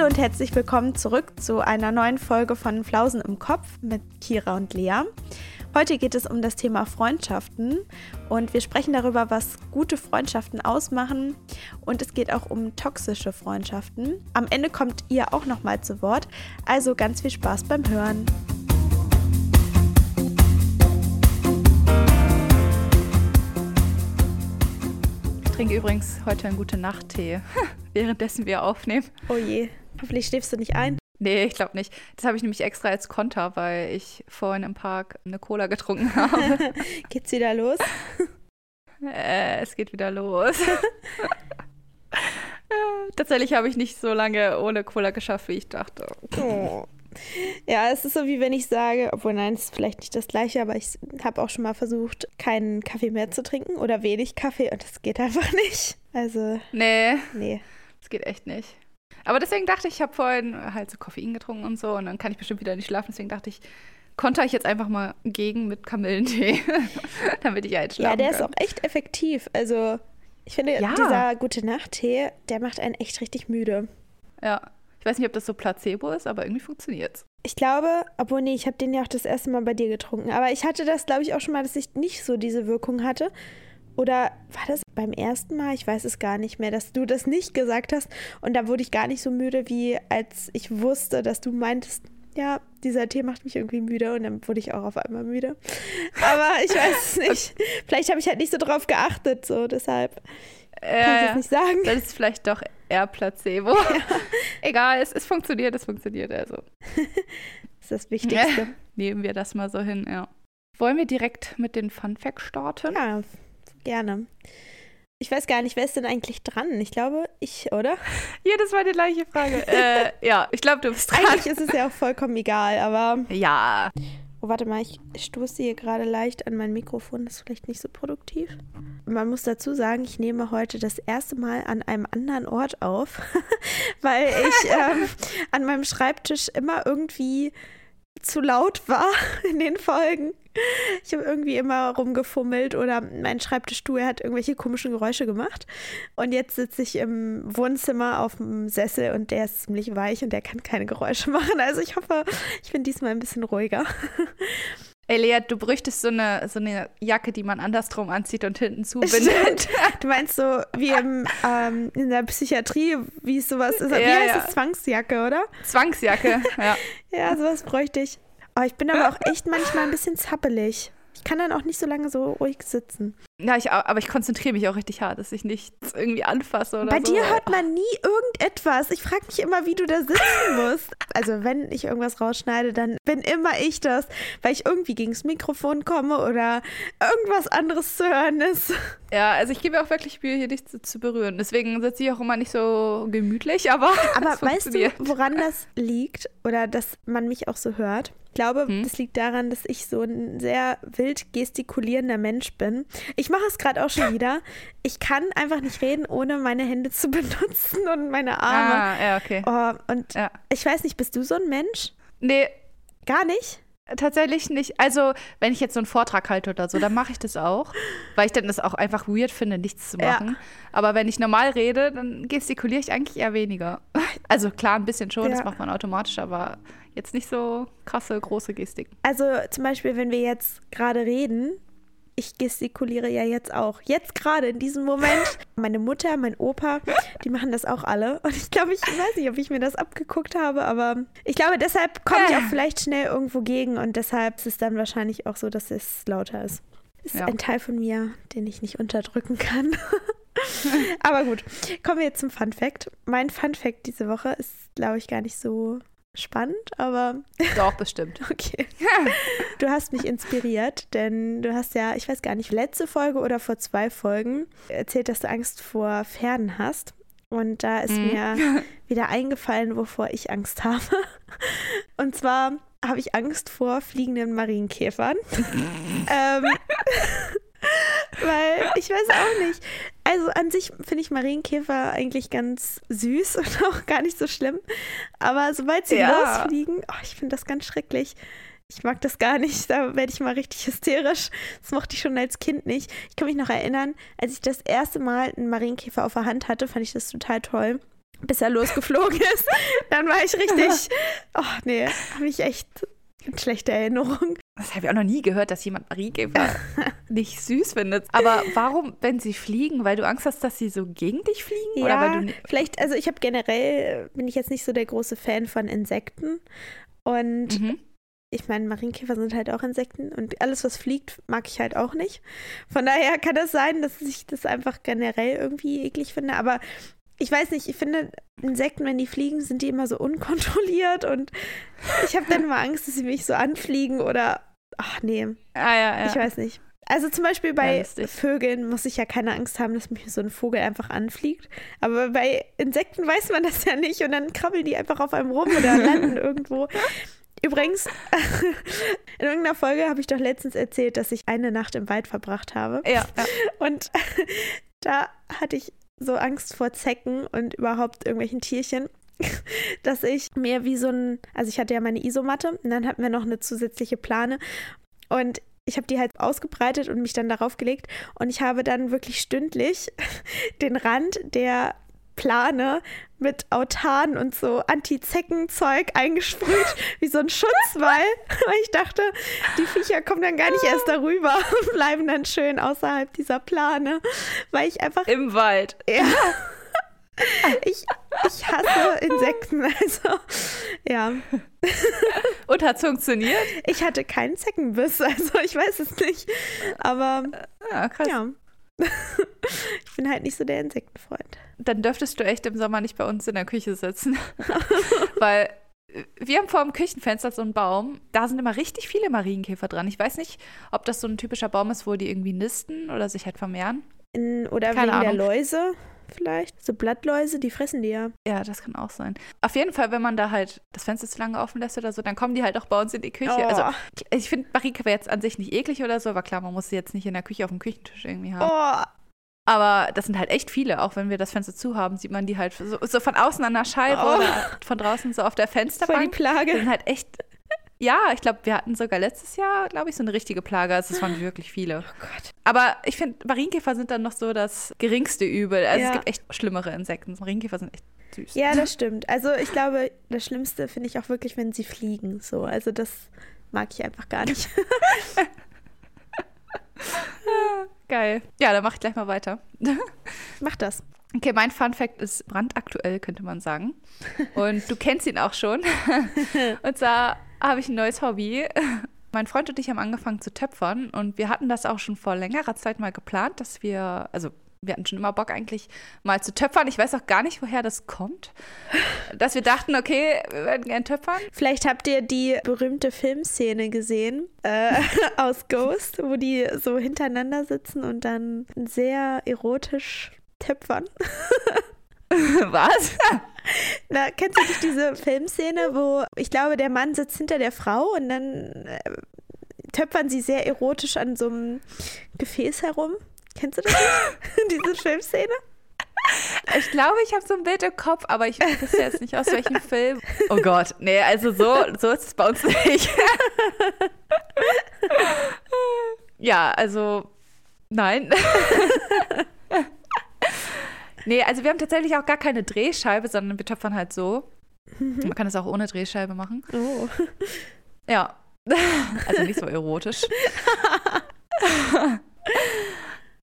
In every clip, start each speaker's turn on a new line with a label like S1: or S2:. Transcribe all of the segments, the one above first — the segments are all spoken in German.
S1: Hallo und herzlich willkommen zurück zu einer neuen Folge von Flausen im Kopf mit Kira und Lea. Heute geht es um das Thema Freundschaften und wir sprechen darüber, was gute Freundschaften ausmachen und es geht auch um toxische Freundschaften. Am Ende kommt ihr auch noch mal zu Wort, also ganz viel Spaß beim Hören.
S2: Ich trinke übrigens heute einen gute Nacht-Tee, währenddessen wir aufnehmen.
S1: Oh je, hoffentlich schläfst du nicht ein.
S2: Nee, ich glaube nicht. Das habe ich nämlich extra als Konter, weil ich vorhin im Park eine Cola getrunken habe.
S1: Geht's wieder los?
S2: äh, es geht wieder los. Tatsächlich habe ich nicht so lange ohne Cola geschafft, wie ich dachte.
S1: Oh. Ja, es ist so wie wenn ich sage, obwohl nein, es ist vielleicht nicht das gleiche, aber ich habe auch schon mal versucht, keinen Kaffee mehr zu trinken oder wenig Kaffee und das geht einfach nicht. Also.
S2: Nee.
S1: Nee.
S2: Das geht echt nicht. Aber deswegen dachte ich, ich habe vorhin halt so Koffein getrunken und so und dann kann ich bestimmt wieder nicht schlafen. Deswegen dachte ich, konnte ich jetzt einfach mal gegen mit Kamillentee, damit ich halt schlafen
S1: Ja, der
S2: kann.
S1: ist auch echt effektiv. Also, ich finde,
S2: Ja.
S1: dieser gute Nacht-Tee, der macht einen echt richtig müde.
S2: Ja. Ich weiß nicht, ob das so Placebo ist, aber irgendwie funktioniert's.
S1: Ich glaube, obwohl, nee, ich habe den ja auch das erste Mal bei dir getrunken. Aber ich hatte das, glaube ich, auch schon mal, dass ich nicht so diese Wirkung hatte. Oder war das beim ersten Mal? Ich weiß es gar nicht mehr, dass du das nicht gesagt hast. Und da wurde ich gar nicht so müde, wie als ich wusste, dass du meintest, ja, dieser Tee macht mich irgendwie müde. Und dann wurde ich auch auf einmal müde. Aber ich weiß es nicht. Vielleicht habe ich halt nicht so drauf geachtet, so deshalb kann ich
S2: Äh,
S1: es nicht sagen.
S2: das ist vielleicht doch eher Placebo. Egal, es, es funktioniert, es funktioniert. Also
S1: Das ist das Wichtigste.
S2: nehmen wir das mal so hin, ja. Wollen wir direkt mit den Fun Facts starten?
S1: Ja, gerne. Ich weiß gar nicht, wer ist denn eigentlich dran? Ich glaube, ich, oder?
S2: Jedes Mal die gleiche Frage. äh, ja, ich glaube, du bist dran.
S1: Eigentlich ist es ja auch vollkommen egal, aber.
S2: Ja.
S1: Oh, warte mal, ich stoße hier gerade leicht an mein Mikrofon. Das ist vielleicht nicht so produktiv. Man muss dazu sagen, ich nehme heute das erste Mal an einem anderen Ort auf, weil ich ähm, an meinem Schreibtisch immer irgendwie zu laut war in den Folgen. Ich habe irgendwie immer rumgefummelt oder mein Schreibtischstuhl hat irgendwelche komischen Geräusche gemacht. Und jetzt sitze ich im Wohnzimmer auf dem Sessel und der ist ziemlich weich und der kann keine Geräusche machen. Also ich hoffe, ich bin diesmal ein bisschen ruhiger.
S2: Ey, Lea, du bräuchtest so eine, so eine Jacke, die man andersrum anzieht und hinten zubindet.
S1: Du meinst so wie im, ähm, in der Psychiatrie, wie es sowas ist. Wie
S2: Ja,
S1: heißt
S2: ja.
S1: es? Zwangsjacke, oder?
S2: Zwangsjacke, ja.
S1: Ja, sowas bräuchte ich. Oh, ich bin aber auch echt manchmal ein bisschen zappelig. Ich kann dann auch nicht so lange so ruhig sitzen.
S2: Ja, ich, aber ich konzentriere mich auch richtig hart, dass ich nichts irgendwie anfasse oder
S1: Bei
S2: so.
S1: dir hört man nie irgendetwas. Ich frage mich immer, wie du da sitzen musst. Also, wenn ich irgendwas rausschneide, dann bin immer ich das, weil ich irgendwie gegen das Mikrofon komme oder irgendwas anderes zu hören ist.
S2: Ja, also ich gebe mir auch wirklich Mühe, hier nichts zu, zu berühren. Deswegen sitze ich auch immer nicht so gemütlich, aber.
S1: Aber weißt du, woran das liegt oder dass man mich auch so hört? Ich glaube,
S2: Hm?
S1: das liegt daran, dass ich so ein sehr wild gestikulierender Mensch bin. Ich mache es gerade auch schon wieder. Ich kann einfach nicht reden, ohne meine Hände zu benutzen und meine Arme.
S2: Ah, ja, okay.
S1: Oh, und
S2: Ja.
S1: ich weiß nicht, bist du so ein Mensch?
S2: Nee,
S1: Gar nicht?
S2: tatsächlich nicht. Also, wenn ich jetzt so einen Vortrag halte oder so, dann mache ich das auch, weil ich dann das auch einfach weird finde, nichts zu
S1: Ja.
S2: machen. Aber wenn ich normal rede, dann gestikuliere ich eigentlich eher weniger. Also klar, ein bisschen schon, das
S1: Ja.
S2: macht man automatisch, aber jetzt nicht so krasse, große Gestiken.
S1: Also zum Beispiel, wenn wir jetzt gerade reden, ich gestikuliere ja jetzt auch. Jetzt gerade in diesem Moment. Meine Mutter, mein Opa, die machen das auch alle. Und ich glaube, ich weiß nicht, ob ich mir das abgeguckt habe, aber ich glaube, deshalb komme ich auch vielleicht schnell irgendwo gegen und deshalb ist es dann wahrscheinlich auch so, dass es lauter ist. Ist
S2: Ja.
S1: ein Teil von mir, den ich nicht unterdrücken kann. aber gut, kommen wir jetzt zum Fun Fact. Mein Fun Fact diese Woche ist, glaube ich, gar nicht so spannend, aber
S2: Doch, bestimmt.
S1: Okay. Du hast mich inspiriert, denn du hast ja, ich weiß gar nicht, letzte Folge oder vor zwei Folgen erzählt, dass du Angst vor Pferden hast. Und da ist
S2: Mhm.
S1: mir wieder eingefallen, wovor ich Angst habe. Und zwar habe ich Angst vor fliegenden Marienkäfern. ähm, weil ich weiß auch nicht. Also an sich finde ich Marienkäfer eigentlich ganz süß und auch gar nicht so schlimm. Aber sobald sie
S2: Ja.
S1: losfliegen, oh, ich finde das ganz schrecklich. Ich mag das gar nicht. Da werde ich mal richtig hysterisch. Das mochte ich schon als Kind nicht. Ich kann mich noch erinnern, als ich das erste Mal einen Marienkäfer auf der Hand hatte, fand ich das total toll. bis er losgeflogen ist. Dann war ich richtig, oh nee, habe ich echt schlechte Erinnerung.
S2: Das habe ich auch noch nie gehört, dass jemand Mariekäfer nicht süß findet. Aber warum, wenn sie fliegen? Weil du Angst hast, dass sie so gegen dich fliegen?
S1: Ja,
S2: Oder weil du
S1: vielleicht, also ich habe generell, bin ich jetzt nicht so der große Fan von Insekten. Und
S2: Mhm.
S1: ich meine, Marienkäfer sind halt auch Insekten und alles, was fliegt, mag ich halt auch nicht. Von daher kann das sein, dass ich das einfach generell irgendwie eklig finde. Aber ich weiß nicht, ich finde, Insekten, wenn die fliegen, sind die immer so unkontrolliert und ich habe dann immer Angst, dass sie mich so anfliegen oder, ach nee,
S2: Ah, ja, ja.
S1: ich weiß nicht. Also zum Beispiel
S2: Ja,
S1: bei
S2: lustig.
S1: Vögeln muss ich ja keine Angst haben, dass mich so ein Vogel einfach anfliegt. Aber bei Insekten weiß man das ja nicht und dann krabbeln die einfach auf einem rum oder landen irgendwo. Übrigens, in irgendeiner Folge habe ich doch letztens erzählt, dass ich eine Nacht im Wald verbracht habe.
S2: Ja, ja.
S1: Und da hatte ich so Angst vor Zecken und überhaupt irgendwelchen Tierchen, dass ich mir wie so ein, also ich hatte ja meine Isomatte und dann hatten wir noch eine zusätzliche Plane und ich habe die halt ausgebreitet und mich dann darauf gelegt und ich habe dann wirklich stündlich den Rand der Plane mit Autan und so Anti-Zecken-Zeug eingesprüht, wie so ein Schutzwall. Weil ich dachte, die Viecher kommen dann gar nicht erst darüber und bleiben dann schön außerhalb dieser Plane. Weil ich einfach,
S2: Im Wald.
S1: ja, ich, ich hasse Insekten. Also, ja.
S2: Und hat funktioniert?
S1: Ich hatte keinen Zeckenbiss, also ich weiß es nicht. Aber
S2: Ja, krass.
S1: ja. Ich bin halt nicht so der Insektenfreund.
S2: Dann dürftest du echt im Sommer nicht bei uns in der Küche sitzen. Weil äh, wir haben vor dem Küchenfenster so einen Baum, da sind immer richtig viele Marienkäfer dran. Ich weiß nicht, ob das so ein typischer Baum ist, wo die irgendwie nisten oder sich halt vermehren.
S1: In, oder
S2: Keine
S1: wegen der
S2: Ahnung.
S1: Läuse vielleicht. So Blattläuse, die fressen die ja.
S2: Ja, das kann auch sein. Auf jeden Fall, wenn man da halt das Fenster zu lange offen lässt oder so, dann kommen die halt auch bei uns in die Küche.
S1: Oh.
S2: Also ich finde Marienkäfer jetzt an sich nicht eklig oder so, aber klar, man muss sie jetzt nicht in der Küche auf dem Küchentisch irgendwie haben.
S1: Oh,
S2: Aber das sind halt echt viele. Auch wenn wir das Fenster zu haben, sieht man die halt so, so von außen an der Scheibe
S1: Oh.
S2: oder von draußen so auf der
S1: voll die
S2: Fensterbank.
S1: Plage.
S2: sind halt echt. Ja, ich glaube, wir hatten sogar letztes Jahr, glaube ich, so eine richtige Plage. Also es waren wirklich viele.
S1: Oh Gott.
S2: Aber ich finde, Marienkäfer sind dann noch so das geringste Übel. Also
S1: Ja.
S2: es gibt echt schlimmere Insekten. Marienkäfer sind echt süß.
S1: Ja, das stimmt. Also ich glaube, das Schlimmste finde ich auch wirklich, wenn sie fliegen. So, also das mag ich einfach gar nicht.
S2: Geil. Ja, dann mache ich gleich mal weiter.
S1: Mach das.
S2: Okay, mein Fun Fact ist brandaktuell, könnte man sagen. Und du kennst ihn auch schon. Und zwar habe ich ein neues Hobby. Mein Freund und ich haben angefangen zu töpfern und wir hatten das auch schon vor längerer Zeit mal geplant, dass wir, also wir hatten schon immer Bock eigentlich mal zu töpfern. Ich weiß auch gar nicht, woher das kommt. Dass wir dachten, okay, wir würden gern töpfern.
S1: Vielleicht habt ihr die berühmte Filmszene gesehen äh, aus Ghost, wo die so hintereinander sitzen und dann sehr erotisch töpfern.
S2: Was?
S1: Na, kennst du nicht diese Filmszene, wo ich glaube, der Mann sitzt hinter der Frau und dann äh, töpfern sie sehr erotisch an so einem Gefäß herum? Kennst du das nicht? diese Filmszene?
S2: Ich glaube, ich habe so ein Bild im Kopf, aber ich wusste jetzt nicht aus welchem Film. Oh Gott, nee, also so, so ist es bei uns nicht. ja, also nein. Nee, also wir haben tatsächlich auch gar keine Drehscheibe, sondern wir töpfern halt so. Man kann das auch ohne Drehscheibe machen.
S1: Oh.
S2: Ja. Also nicht so erotisch.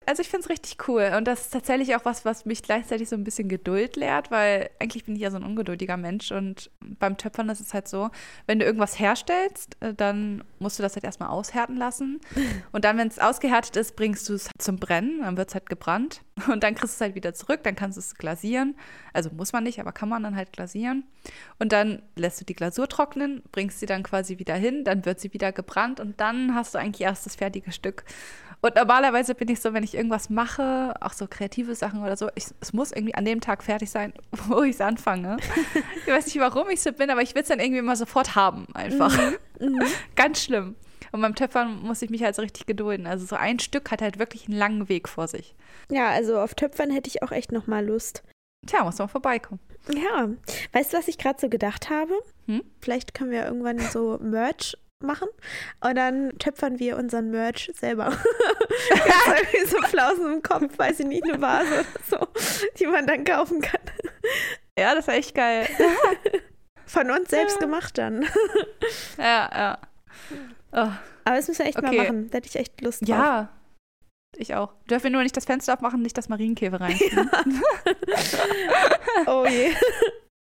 S2: Also ich finde es richtig cool. Und das ist tatsächlich auch was, was mich gleichzeitig so ein bisschen Geduld lehrt, weil eigentlich bin ich ja so ein ungeduldiger Mensch und beim Töpfern ist es halt so, wenn du irgendwas herstellst, äh, dann musst du das halt erstmal aushärten lassen. Und dann, wenn es ausgehärtet ist, bringst du es zum Brennen, dann wird es halt gebrannt. Und dann kriegst du es halt wieder zurück, dann kannst du es glasieren, also muss man nicht, aber kann man dann halt glasieren. Und dann lässt du die Glasur trocknen, bringst sie dann quasi wieder hin, dann wird sie wieder gebrannt und dann hast du eigentlich erst das fertige Stück. Und normalerweise bin ich so, wenn ich irgendwas mache, auch so kreative Sachen oder so, ich, es muss irgendwie an dem Tag fertig sein, wo ich es anfange. Ich weiß nicht, warum ich so bin, aber ich will es dann irgendwie immer sofort haben, einfach. Ganz schlimm. Und beim Töpfern muss ich mich halt so richtig gedulden. Also so ein Stück hat halt wirklich einen langen Weg vor sich.
S1: Ja, also auf Töpfern hätte ich auch echt noch mal Lust.
S2: Tja, muss man vorbeikommen.
S1: Ja, weißt du, was ich gerade so gedacht habe?
S2: Hm?
S1: Vielleicht können wir irgendwann so Merch machen und dann töpfern wir unseren Merch selber. ja. irgendwie so Flausen im Kopf, weiß ich nicht, eine Vase oder so, die man dann kaufen kann.
S2: Ja, das war echt geil.
S1: Von uns selbst gemacht dann.
S2: Ja, ja. Oh,
S1: Aber das müssen wir echt mal
S2: Okay.
S1: machen. Da hätte ich echt Lust drauf.
S2: ja. Ich auch. Dürfen wir nur nicht das Fenster aufmachen, nicht das Marienkäfer rein.
S1: Oh je.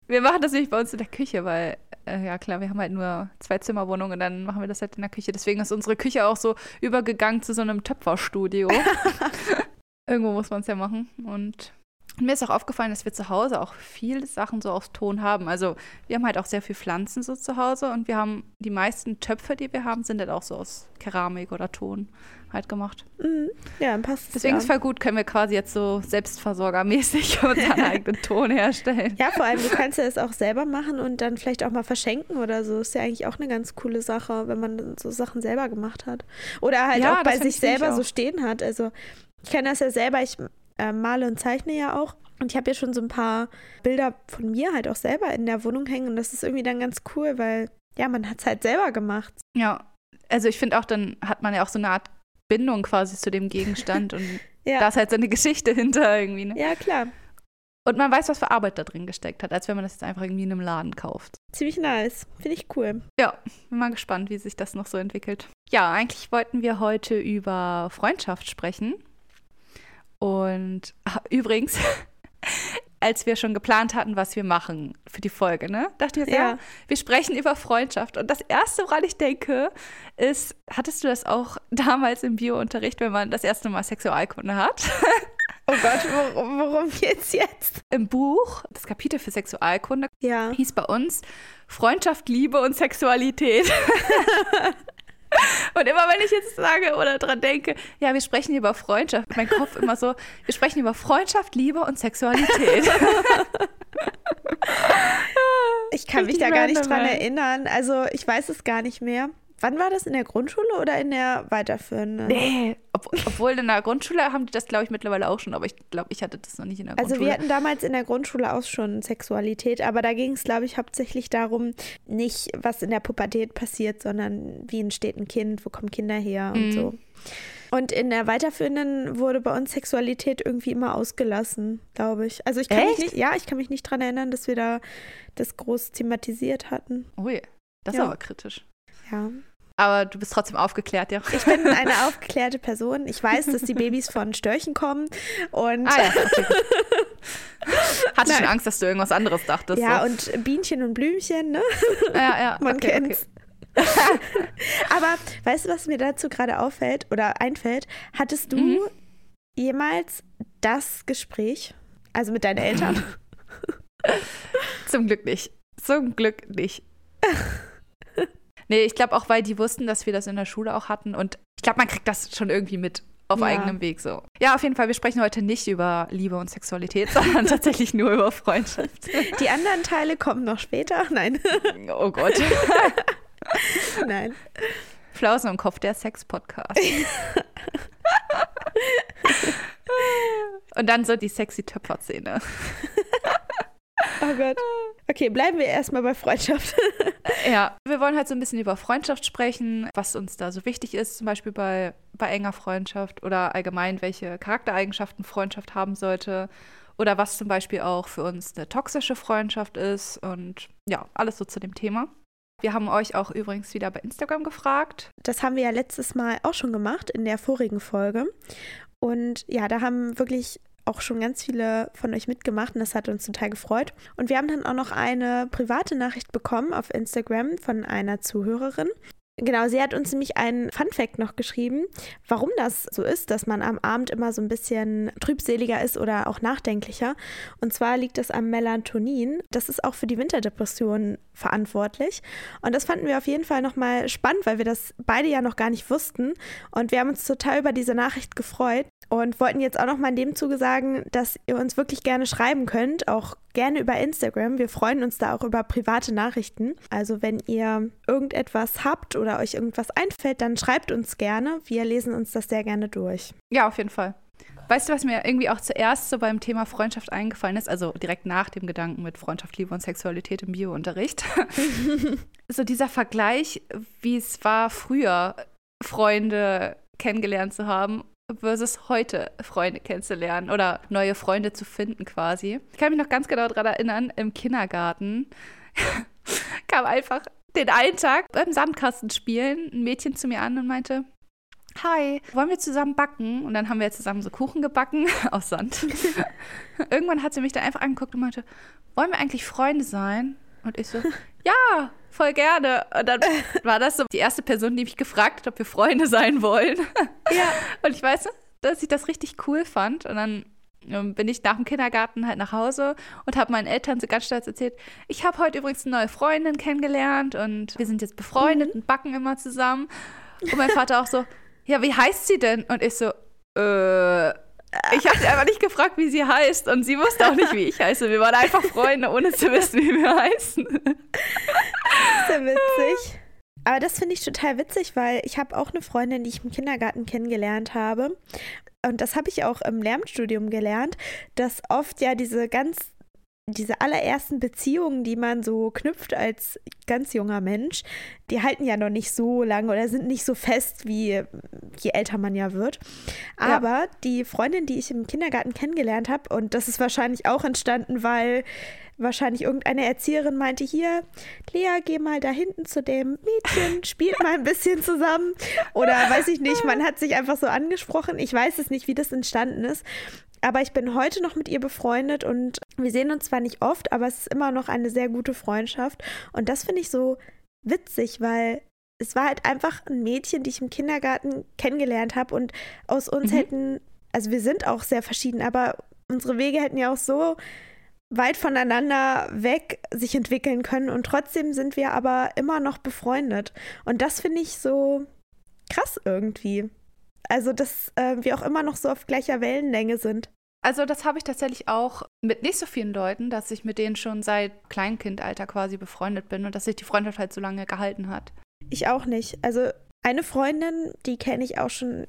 S2: Wir machen das nämlich bei uns in der Küche, weil, äh, ja klar, wir haben halt nur zwei Zimmerwohnungen und dann machen wir das halt in der Küche. Deswegen ist unsere Küche auch so übergegangen zu so einem Töpferstudio. Irgendwo muss man es ja machen. Und mir ist auch aufgefallen, dass wir zu Hause auch viele Sachen so aus Ton haben. Also wir haben halt auch sehr viel Pflanzen so zu Hause und wir haben die meisten Töpfe, die wir haben, sind halt auch so aus Keramik oder Ton halt gemacht.
S1: Mhm. Ja, dann passt es
S2: Deswegen
S1: ja.
S2: ist voll gut, können wir quasi jetzt so selbstversorgermäßig unseren eigenen Ton herstellen.
S1: Ja, vor allem, du kannst ja es auch selber machen und dann vielleicht auch mal verschenken oder so. Ist ja eigentlich auch eine ganz coole Sache, wenn man so Sachen selber gemacht hat. Oder halt
S2: Ja,
S1: auch bei sich selber so stehen hat. Also ich kenne das ja selber, ich äh, male und zeichne ja auch. Und ich habe ja schon so ein paar Bilder von mir halt auch selber in der Wohnung hängen. Und das ist irgendwie dann ganz cool, weil ja, man hat es halt selber gemacht.
S2: Ja, also ich finde auch, dann hat man ja auch so eine Art Bindung quasi zu dem Gegenstand und
S1: Ja,
S2: da ist halt so eine Geschichte hinter irgendwie. Ne?
S1: ja klar.
S2: Und man weiß, was für Arbeit da drin gesteckt hat, als wenn man das jetzt einfach irgendwie in einem Laden kauft.
S1: Ziemlich nice. Finde ich cool.
S2: Ja, bin mal gespannt, wie sich das noch so entwickelt. Ja, eigentlich wollten wir heute über Freundschaft sprechen. Und ah, übrigens, als wir schon geplant hatten, was wir machen für die Folge, ne, dachte ich, ja.
S1: Ja.
S2: wir sprechen über Freundschaft. Und das Erste, woran ich denke, ist, hattest du das auch damals im Biounterricht, wenn man das erste Mal Sexualkunde hat?
S1: Oh Gott, worum, worum geht's jetzt?
S2: Im Buch, das Kapitel für Sexualkunde,
S1: Ja.
S2: hieß bei uns Freundschaft, Liebe und Sexualität. und immer wenn ich jetzt sage oder dran denke, ja, wir sprechen über Freundschaft, mein Kopf immer so, wir sprechen über Freundschaft, Liebe und Sexualität.
S1: Ich kann mich
S2: Richtig
S1: da gar nicht dran erinnern. Also ich weiß es gar nicht mehr. Wann war das in der Grundschule oder in der weiterführenden?
S2: nee, ob, obwohl in der Grundschule haben die das, glaube ich, mittlerweile auch schon, aber ich glaube, ich hatte das noch nicht in der
S1: Also
S2: Grundschule.
S1: wir hatten damals in der Grundschule auch schon Sexualität, aber da ging es, glaube ich, hauptsächlich darum, nicht was in der Pubertät passiert, sondern wie entsteht ein Kind, wo kommen Kinder her und
S2: Mhm.
S1: so. Und in der weiterführenden wurde bei uns Sexualität irgendwie immer ausgelassen, glaube ich. Also ich kann mich
S2: Echt?
S1: nicht, ja, ich kann mich nicht dran erinnern, dass wir da das groß thematisiert hatten.
S2: Ui, das ist
S1: Ja.
S2: aber kritisch.
S1: Ja.
S2: Aber du bist trotzdem aufgeklärt, ja.
S1: Ich bin eine aufgeklärte Person. Ich weiß, dass die Babys von Störchen kommen und
S2: Ah ja, okay. Hatte schon
S1: Nein.
S2: Angst, dass du irgendwas anderes dachtest.
S1: ja
S2: so.
S1: und Bienchen und Blümchen, ne?
S2: ja, ja.
S1: Man
S2: okay,
S1: kennt's. Aber weißt du, was mir dazu gerade auffällt oder einfällt? Hattest du
S2: Mhm.
S1: jemals das Gespräch, also mit deinen Eltern?
S2: Okay. Zum Glück nicht. Zum Glück nicht. Nee, ich glaube auch, weil die wussten, dass wir das in der Schule auch hatten. Und ich glaube, man kriegt das schon irgendwie mit auf
S1: Ja.
S2: eigenem Weg so. Ja, auf jeden Fall, wir sprechen heute nicht über Liebe und Sexualität, sondern tatsächlich nur über Freundschaft.
S1: Die anderen Teile kommen noch später. Nein,
S2: Oh Gott.
S1: nein.
S2: Flausen im Kopf, der Sex-Podcast. Und dann so die sexy Töpferszene.
S1: Oh Gott. Okay, bleiben wir erstmal bei Freundschaft.
S2: Ja, wir wollen halt so ein bisschen über Freundschaft sprechen, was uns da so wichtig ist, zum Beispiel bei, bei enger Freundschaft oder allgemein, welche Charaktereigenschaften Freundschaft haben sollte oder was zum Beispiel auch für uns eine toxische Freundschaft ist und ja, alles so zu dem Thema. Wir haben euch auch übrigens wieder bei Instagram gefragt.
S1: Das haben wir ja letztes Mal auch schon gemacht in der vorigen Folge. Und ja, da haben wirklich auch schon ganz viele von euch mitgemacht und das hat uns total gefreut. Und wir haben dann auch noch eine private Nachricht bekommen auf Instagram von einer Zuhörerin. Genau, sie hat uns nämlich einen Fun-Fact noch geschrieben, warum das so ist, dass man am Abend immer so ein bisschen trübseliger ist oder auch nachdenklicher. Und zwar liegt es am Melatonin. Das ist auch für die Winterdepression verantwortlich. Und das fanden wir auf jeden Fall nochmal spannend, weil wir das beide ja noch gar nicht wussten. Und wir haben uns total über diese Nachricht gefreut und wollten jetzt auch nochmal in dem Zuge sagen, dass ihr uns wirklich gerne schreiben könnt, auch gerne über Instagram. Wir freuen uns da auch über private Nachrichten. Also wenn ihr irgendetwas habt oder euch irgendwas einfällt, dann schreibt uns gerne. Wir lesen uns das sehr gerne durch.
S2: Ja, auf jeden Fall. Weißt du, was mir irgendwie auch zuerst so beim Thema Freundschaft eingefallen ist? Also direkt nach dem Gedanken mit Freundschaft, Liebe und Sexualität im Biounterricht. so dieser Vergleich, wie es war früher, Freunde kennengelernt zu haben versus heute Freunde kennenzulernen oder neue Freunde zu finden quasi. Ich kann mich noch ganz genau daran erinnern, im Kindergarten kam einfach den einen Tag beim Sandkasten spielen ein Mädchen zu mir an und meinte, Hi, wollen wir zusammen backen? Und dann haben wir zusammen so Kuchen gebacken aus Sand. Irgendwann hat sie mich dann einfach angeguckt und meinte, wollen wir eigentlich Freunde sein? Und ich so, ja, voll gerne. Und dann war das so die erste Person, die mich gefragt hat, ob wir Freunde sein wollen. Ja. Und ich weiß, dass ich das richtig cool fand. Und dann ähm, bin ich nach dem Kindergarten halt nach Hause und habe meinen Eltern so ganz stolz erzählt, ich habe heute übrigens eine neue Freundin kennengelernt und wir sind jetzt befreundet mhm. und backen immer zusammen. Und mein Vater auch so, ja, wie heißt sie denn? Und ich so, äh, ich hatte einfach nicht gefragt, wie sie heißt und sie wusste auch nicht, wie ich heiße. Wir waren einfach Freunde, ohne zu wissen, wie wir heißen.
S1: Sehr witzig. Aber das finde ich total witzig, weil ich habe auch eine Freundin, die ich im Kindergarten kennengelernt habe. Und das habe ich auch im Lehramtsstudium gelernt, dass oft ja diese ganz diese allerersten Beziehungen, die man so knüpft als ganz junger Mensch, die halten ja noch nicht so lange oder sind nicht so fest, wie je älter man ja wird. Aber ja. die Freundin, die ich im Kindergarten kennengelernt habe, und das ist wahrscheinlich auch entstanden, weil wahrscheinlich irgendeine Erzieherin meinte, hier, Lea, geh mal da hinten zu dem Mädchen, spielt mal ein bisschen zusammen. Oder weiß ich nicht, man hat sich einfach so angesprochen. Ich weiß es nicht, wie das entstanden ist. Aber ich bin heute noch mit ihr befreundet und wir sehen uns zwar nicht oft, aber es ist immer noch eine sehr gute Freundschaft. Und das finde ich so witzig, weil es war halt einfach ein Mädchen, die ich im Kindergarten kennengelernt habe und aus uns mhm. hätten, also wir sind auch sehr verschieden, aber unsere Wege hätten ja auch so weit voneinander weg sich entwickeln können und trotzdem sind wir aber immer noch befreundet. Und das finde ich so krass irgendwie. Also, dass äh, wir auch immer noch so auf gleicher Wellenlänge sind.
S2: Also, das habe ich tatsächlich auch mit nicht so vielen Leuten, dass ich mit denen schon seit Kleinkindalter quasi befreundet bin und dass sich die Freundschaft halt so lange gehalten hat.
S1: Ich auch nicht. Also, eine Freundin, die kenne ich auch schon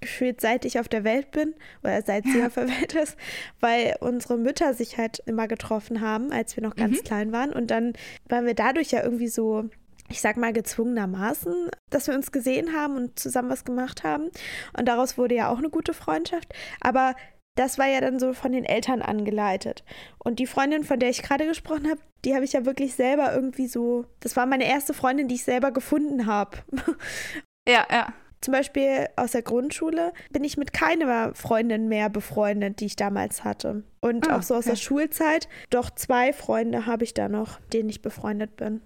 S1: gefühlt seit ich auf der Welt bin oder seit sie auf der Welt ist, weil unsere Mütter sich halt immer getroffen haben, als wir noch ganz mhm. klein waren. Und dann waren wir dadurch ja irgendwie so ich sag mal gezwungenermaßen, dass wir uns gesehen haben und zusammen was gemacht haben. Und daraus wurde ja auch eine gute Freundschaft. Aber das war ja dann so von den Eltern angeleitet. Und die Freundin, von der ich gerade gesprochen habe, die habe ich ja wirklich selber irgendwie so. Das war meine erste Freundin, die ich selber gefunden habe.
S2: Ja, ja.
S1: Zum Beispiel aus der Grundschule bin ich mit keiner Freundin mehr befreundet, die ich damals hatte. Und ah, auch so aus okay. der Schulzeit, doch zwei Freunde habe ich da noch, denen ich befreundet bin.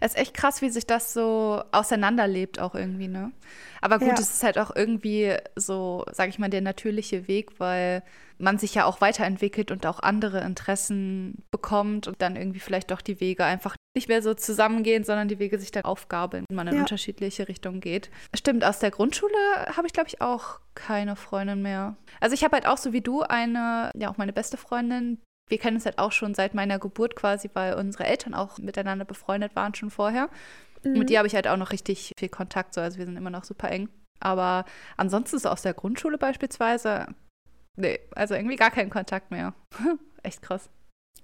S2: Es ist echt krass, wie sich das so auseinanderlebt auch irgendwie, ne? Aber gut, ja. es ist halt auch irgendwie so, sag ich mal, der natürliche Weg, weil man sich ja auch weiterentwickelt und auch andere Interessen bekommt und dann irgendwie vielleicht doch die Wege einfach nicht mehr so zusammengehen, sondern die Wege sich dann aufgabeln und man in ja. unterschiedliche Richtungen geht. Stimmt, aus der Grundschule habe ich, glaube ich, auch keine Freundin mehr. Also ich habe halt auch so wie du eine, ja auch meine beste Freundin, wir kennen uns halt auch schon seit meiner Geburt quasi, weil unsere Eltern auch miteinander befreundet waren schon vorher. Mhm. Mit dir habe ich halt auch noch richtig viel Kontakt, so, also wir sind immer noch super eng. Aber ansonsten so aus der Grundschule beispielsweise, nee, also irgendwie gar keinen Kontakt mehr. Echt krass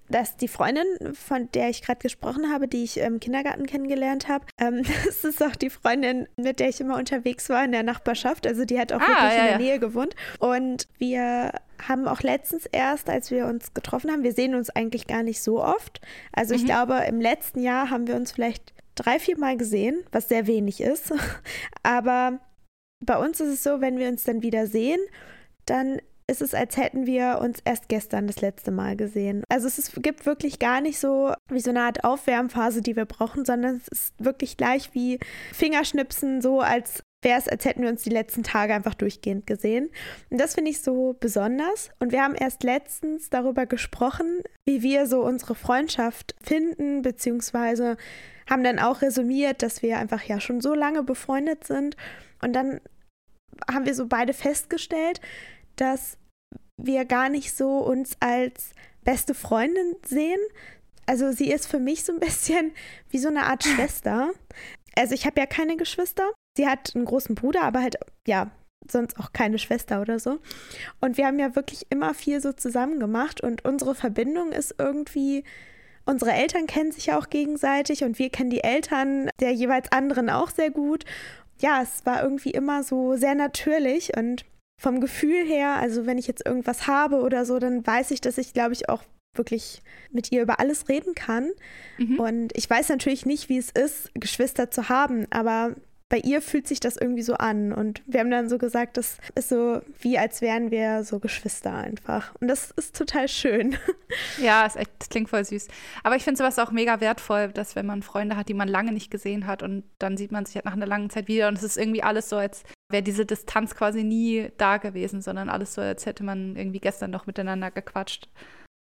S1: dass die Freundin, von der ich gerade gesprochen habe, die ich im Kindergarten kennengelernt habe, ähm, das ist auch die Freundin, mit der ich immer unterwegs war in der Nachbarschaft. Also die hat auch ah, wirklich ja, in der ja. Nähe gewohnt. Und wir haben auch letztens erst, als wir uns getroffen haben, wir sehen uns eigentlich gar nicht so oft. Also mhm. ich glaube, im letzten Jahr haben wir uns vielleicht drei, vier Mal gesehen, was sehr wenig ist. Aber bei uns ist es so, wenn wir uns dann wieder sehen, dann ist es, als hätten wir uns erst gestern das letzte Mal gesehen. Also es ist, gibt wirklich gar nicht so wie so eine Art Aufwärmphase, die wir brauchen, sondern es ist wirklich gleich wie Fingerschnipsen, so als wäre es, als hätten wir uns die letzten Tage einfach durchgehend gesehen. Und das finde ich so besonders. Und wir haben erst letztens darüber gesprochen, wie wir so unsere Freundschaft finden, beziehungsweise haben dann auch resümiert, dass wir einfach ja schon so lange befreundet sind. Und dann haben wir so beide festgestellt, dass wir gar nicht so uns als beste Freundin sehen. Also sie ist für mich so ein bisschen wie so eine Art Schwester. Also ich habe ja keine Geschwister. Sie hat einen großen Bruder, aber halt, ja, sonst auch keine Schwester oder so. Und wir haben ja wirklich immer viel so zusammen gemacht und unsere Verbindung ist irgendwie, unsere Eltern kennen sich ja auch gegenseitig und wir kennen die Eltern der jeweils anderen auch sehr gut. Ja, es war irgendwie immer so sehr natürlich und vom Gefühl her, also wenn ich jetzt irgendwas habe oder so, dann weiß ich, dass ich, glaube ich, auch wirklich mit ihr über alles reden kann. Mhm. Und ich weiß natürlich nicht, wie es ist, Geschwister zu haben, aber bei ihr fühlt sich das irgendwie so an. Und wir haben dann so gesagt, das ist so wie, als wären wir so Geschwister einfach. Und das ist total schön.
S2: Ja, echt, das klingt voll süß. Aber ich finde sowas auch mega wertvoll, dass wenn man Freunde hat, die man lange nicht gesehen hat und dann sieht man sich halt nach einer langen Zeit wieder und es ist irgendwie alles so, als wäre diese Distanz quasi nie da gewesen, sondern alles so, als hätte man irgendwie gestern noch miteinander gequatscht.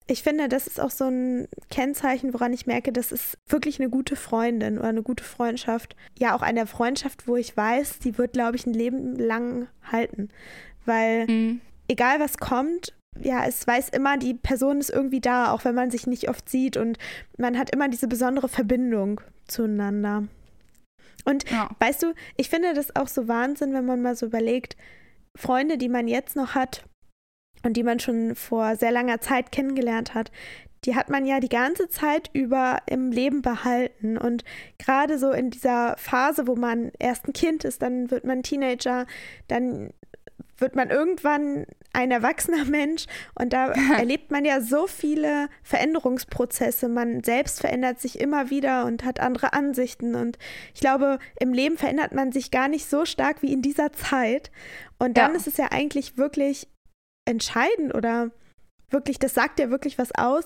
S1: Ich finde, das ist auch so ein Kennzeichen, woran ich merke, das ist wirklich eine gute Freundin oder eine gute Freundschaft. Ja, auch eine Freundschaft, wo ich weiß, die wird, glaube ich, ein Leben lang halten. Weil mhm. egal was kommt, ja, es weiß immer, die Person ist irgendwie da, auch wenn man sich nicht oft sieht und man hat immer diese besondere Verbindung zueinander. Und ja. weißt du, ich finde das auch so Wahnsinn, wenn man mal so überlegt, Freunde, die man jetzt noch hat, und die man schon vor sehr langer Zeit kennengelernt hat, die hat man ja die ganze Zeit über im Leben behalten. Und gerade so in dieser Phase, wo man erst ein Kind ist, dann wird man Teenager, dann wird man irgendwann ein erwachsener Mensch und da erlebt man ja so viele Veränderungsprozesse. Man selbst verändert sich immer wieder und hat andere Ansichten und ich glaube, im Leben verändert man sich gar nicht so stark wie in dieser Zeit. Und dann ja. ist es ja eigentlich wirklich entscheidend oder wirklich, das sagt ja wirklich was aus,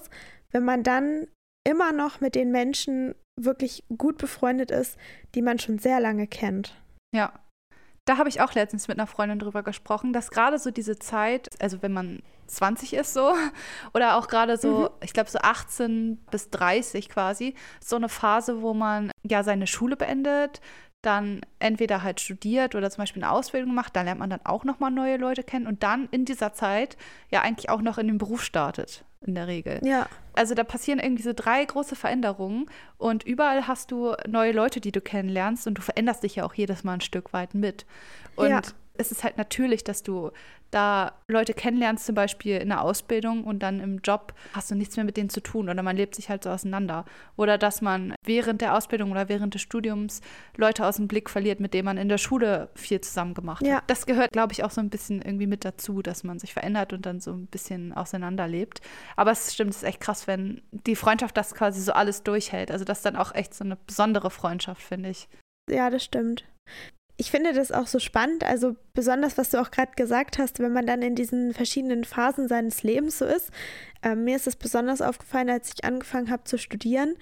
S1: wenn man dann immer noch mit den Menschen wirklich gut befreundet ist, die man schon sehr lange kennt.
S2: Ja. Da habe ich auch letztens mit einer Freundin drüber gesprochen, dass gerade so diese Zeit, also wenn man 20 ist so, oder auch gerade so, mhm. ich glaube so 18 bis 30 quasi, so eine Phase, wo man ja seine Schule beendet, dann entweder halt studiert oder zum Beispiel eine Ausbildung macht, da lernt man dann auch nochmal neue Leute kennen und dann in dieser Zeit ja eigentlich auch noch in den Beruf startet, in der Regel.
S1: Ja.
S2: Also da passieren irgendwie so drei große Veränderungen und überall hast du neue Leute, die du kennenlernst und du veränderst dich ja auch jedes Mal ein Stück weit mit. Und ja. es ist halt natürlich, dass du da Leute kennenlernst, zum Beispiel in der Ausbildung und dann im Job hast du nichts mehr mit denen zu tun oder man lebt sich halt so auseinander. Oder dass man während der Ausbildung oder während des Studiums Leute aus dem Blick verliert, mit denen man in der Schule viel zusammen gemacht ja. hat. Das gehört, glaube ich, auch so ein bisschen irgendwie mit dazu, dass man sich verändert und dann so ein bisschen auseinanderlebt. Aber es stimmt, es ist echt krass, wenn die Freundschaft das quasi so alles durchhält. Also das ist dann auch echt so eine besondere Freundschaft, finde ich.
S1: Ja, das stimmt ich finde das auch so spannend, also besonders, was du auch gerade gesagt hast, wenn man dann in diesen verschiedenen Phasen seines Lebens so ist. Äh, mir ist es besonders aufgefallen, als ich angefangen habe zu studieren,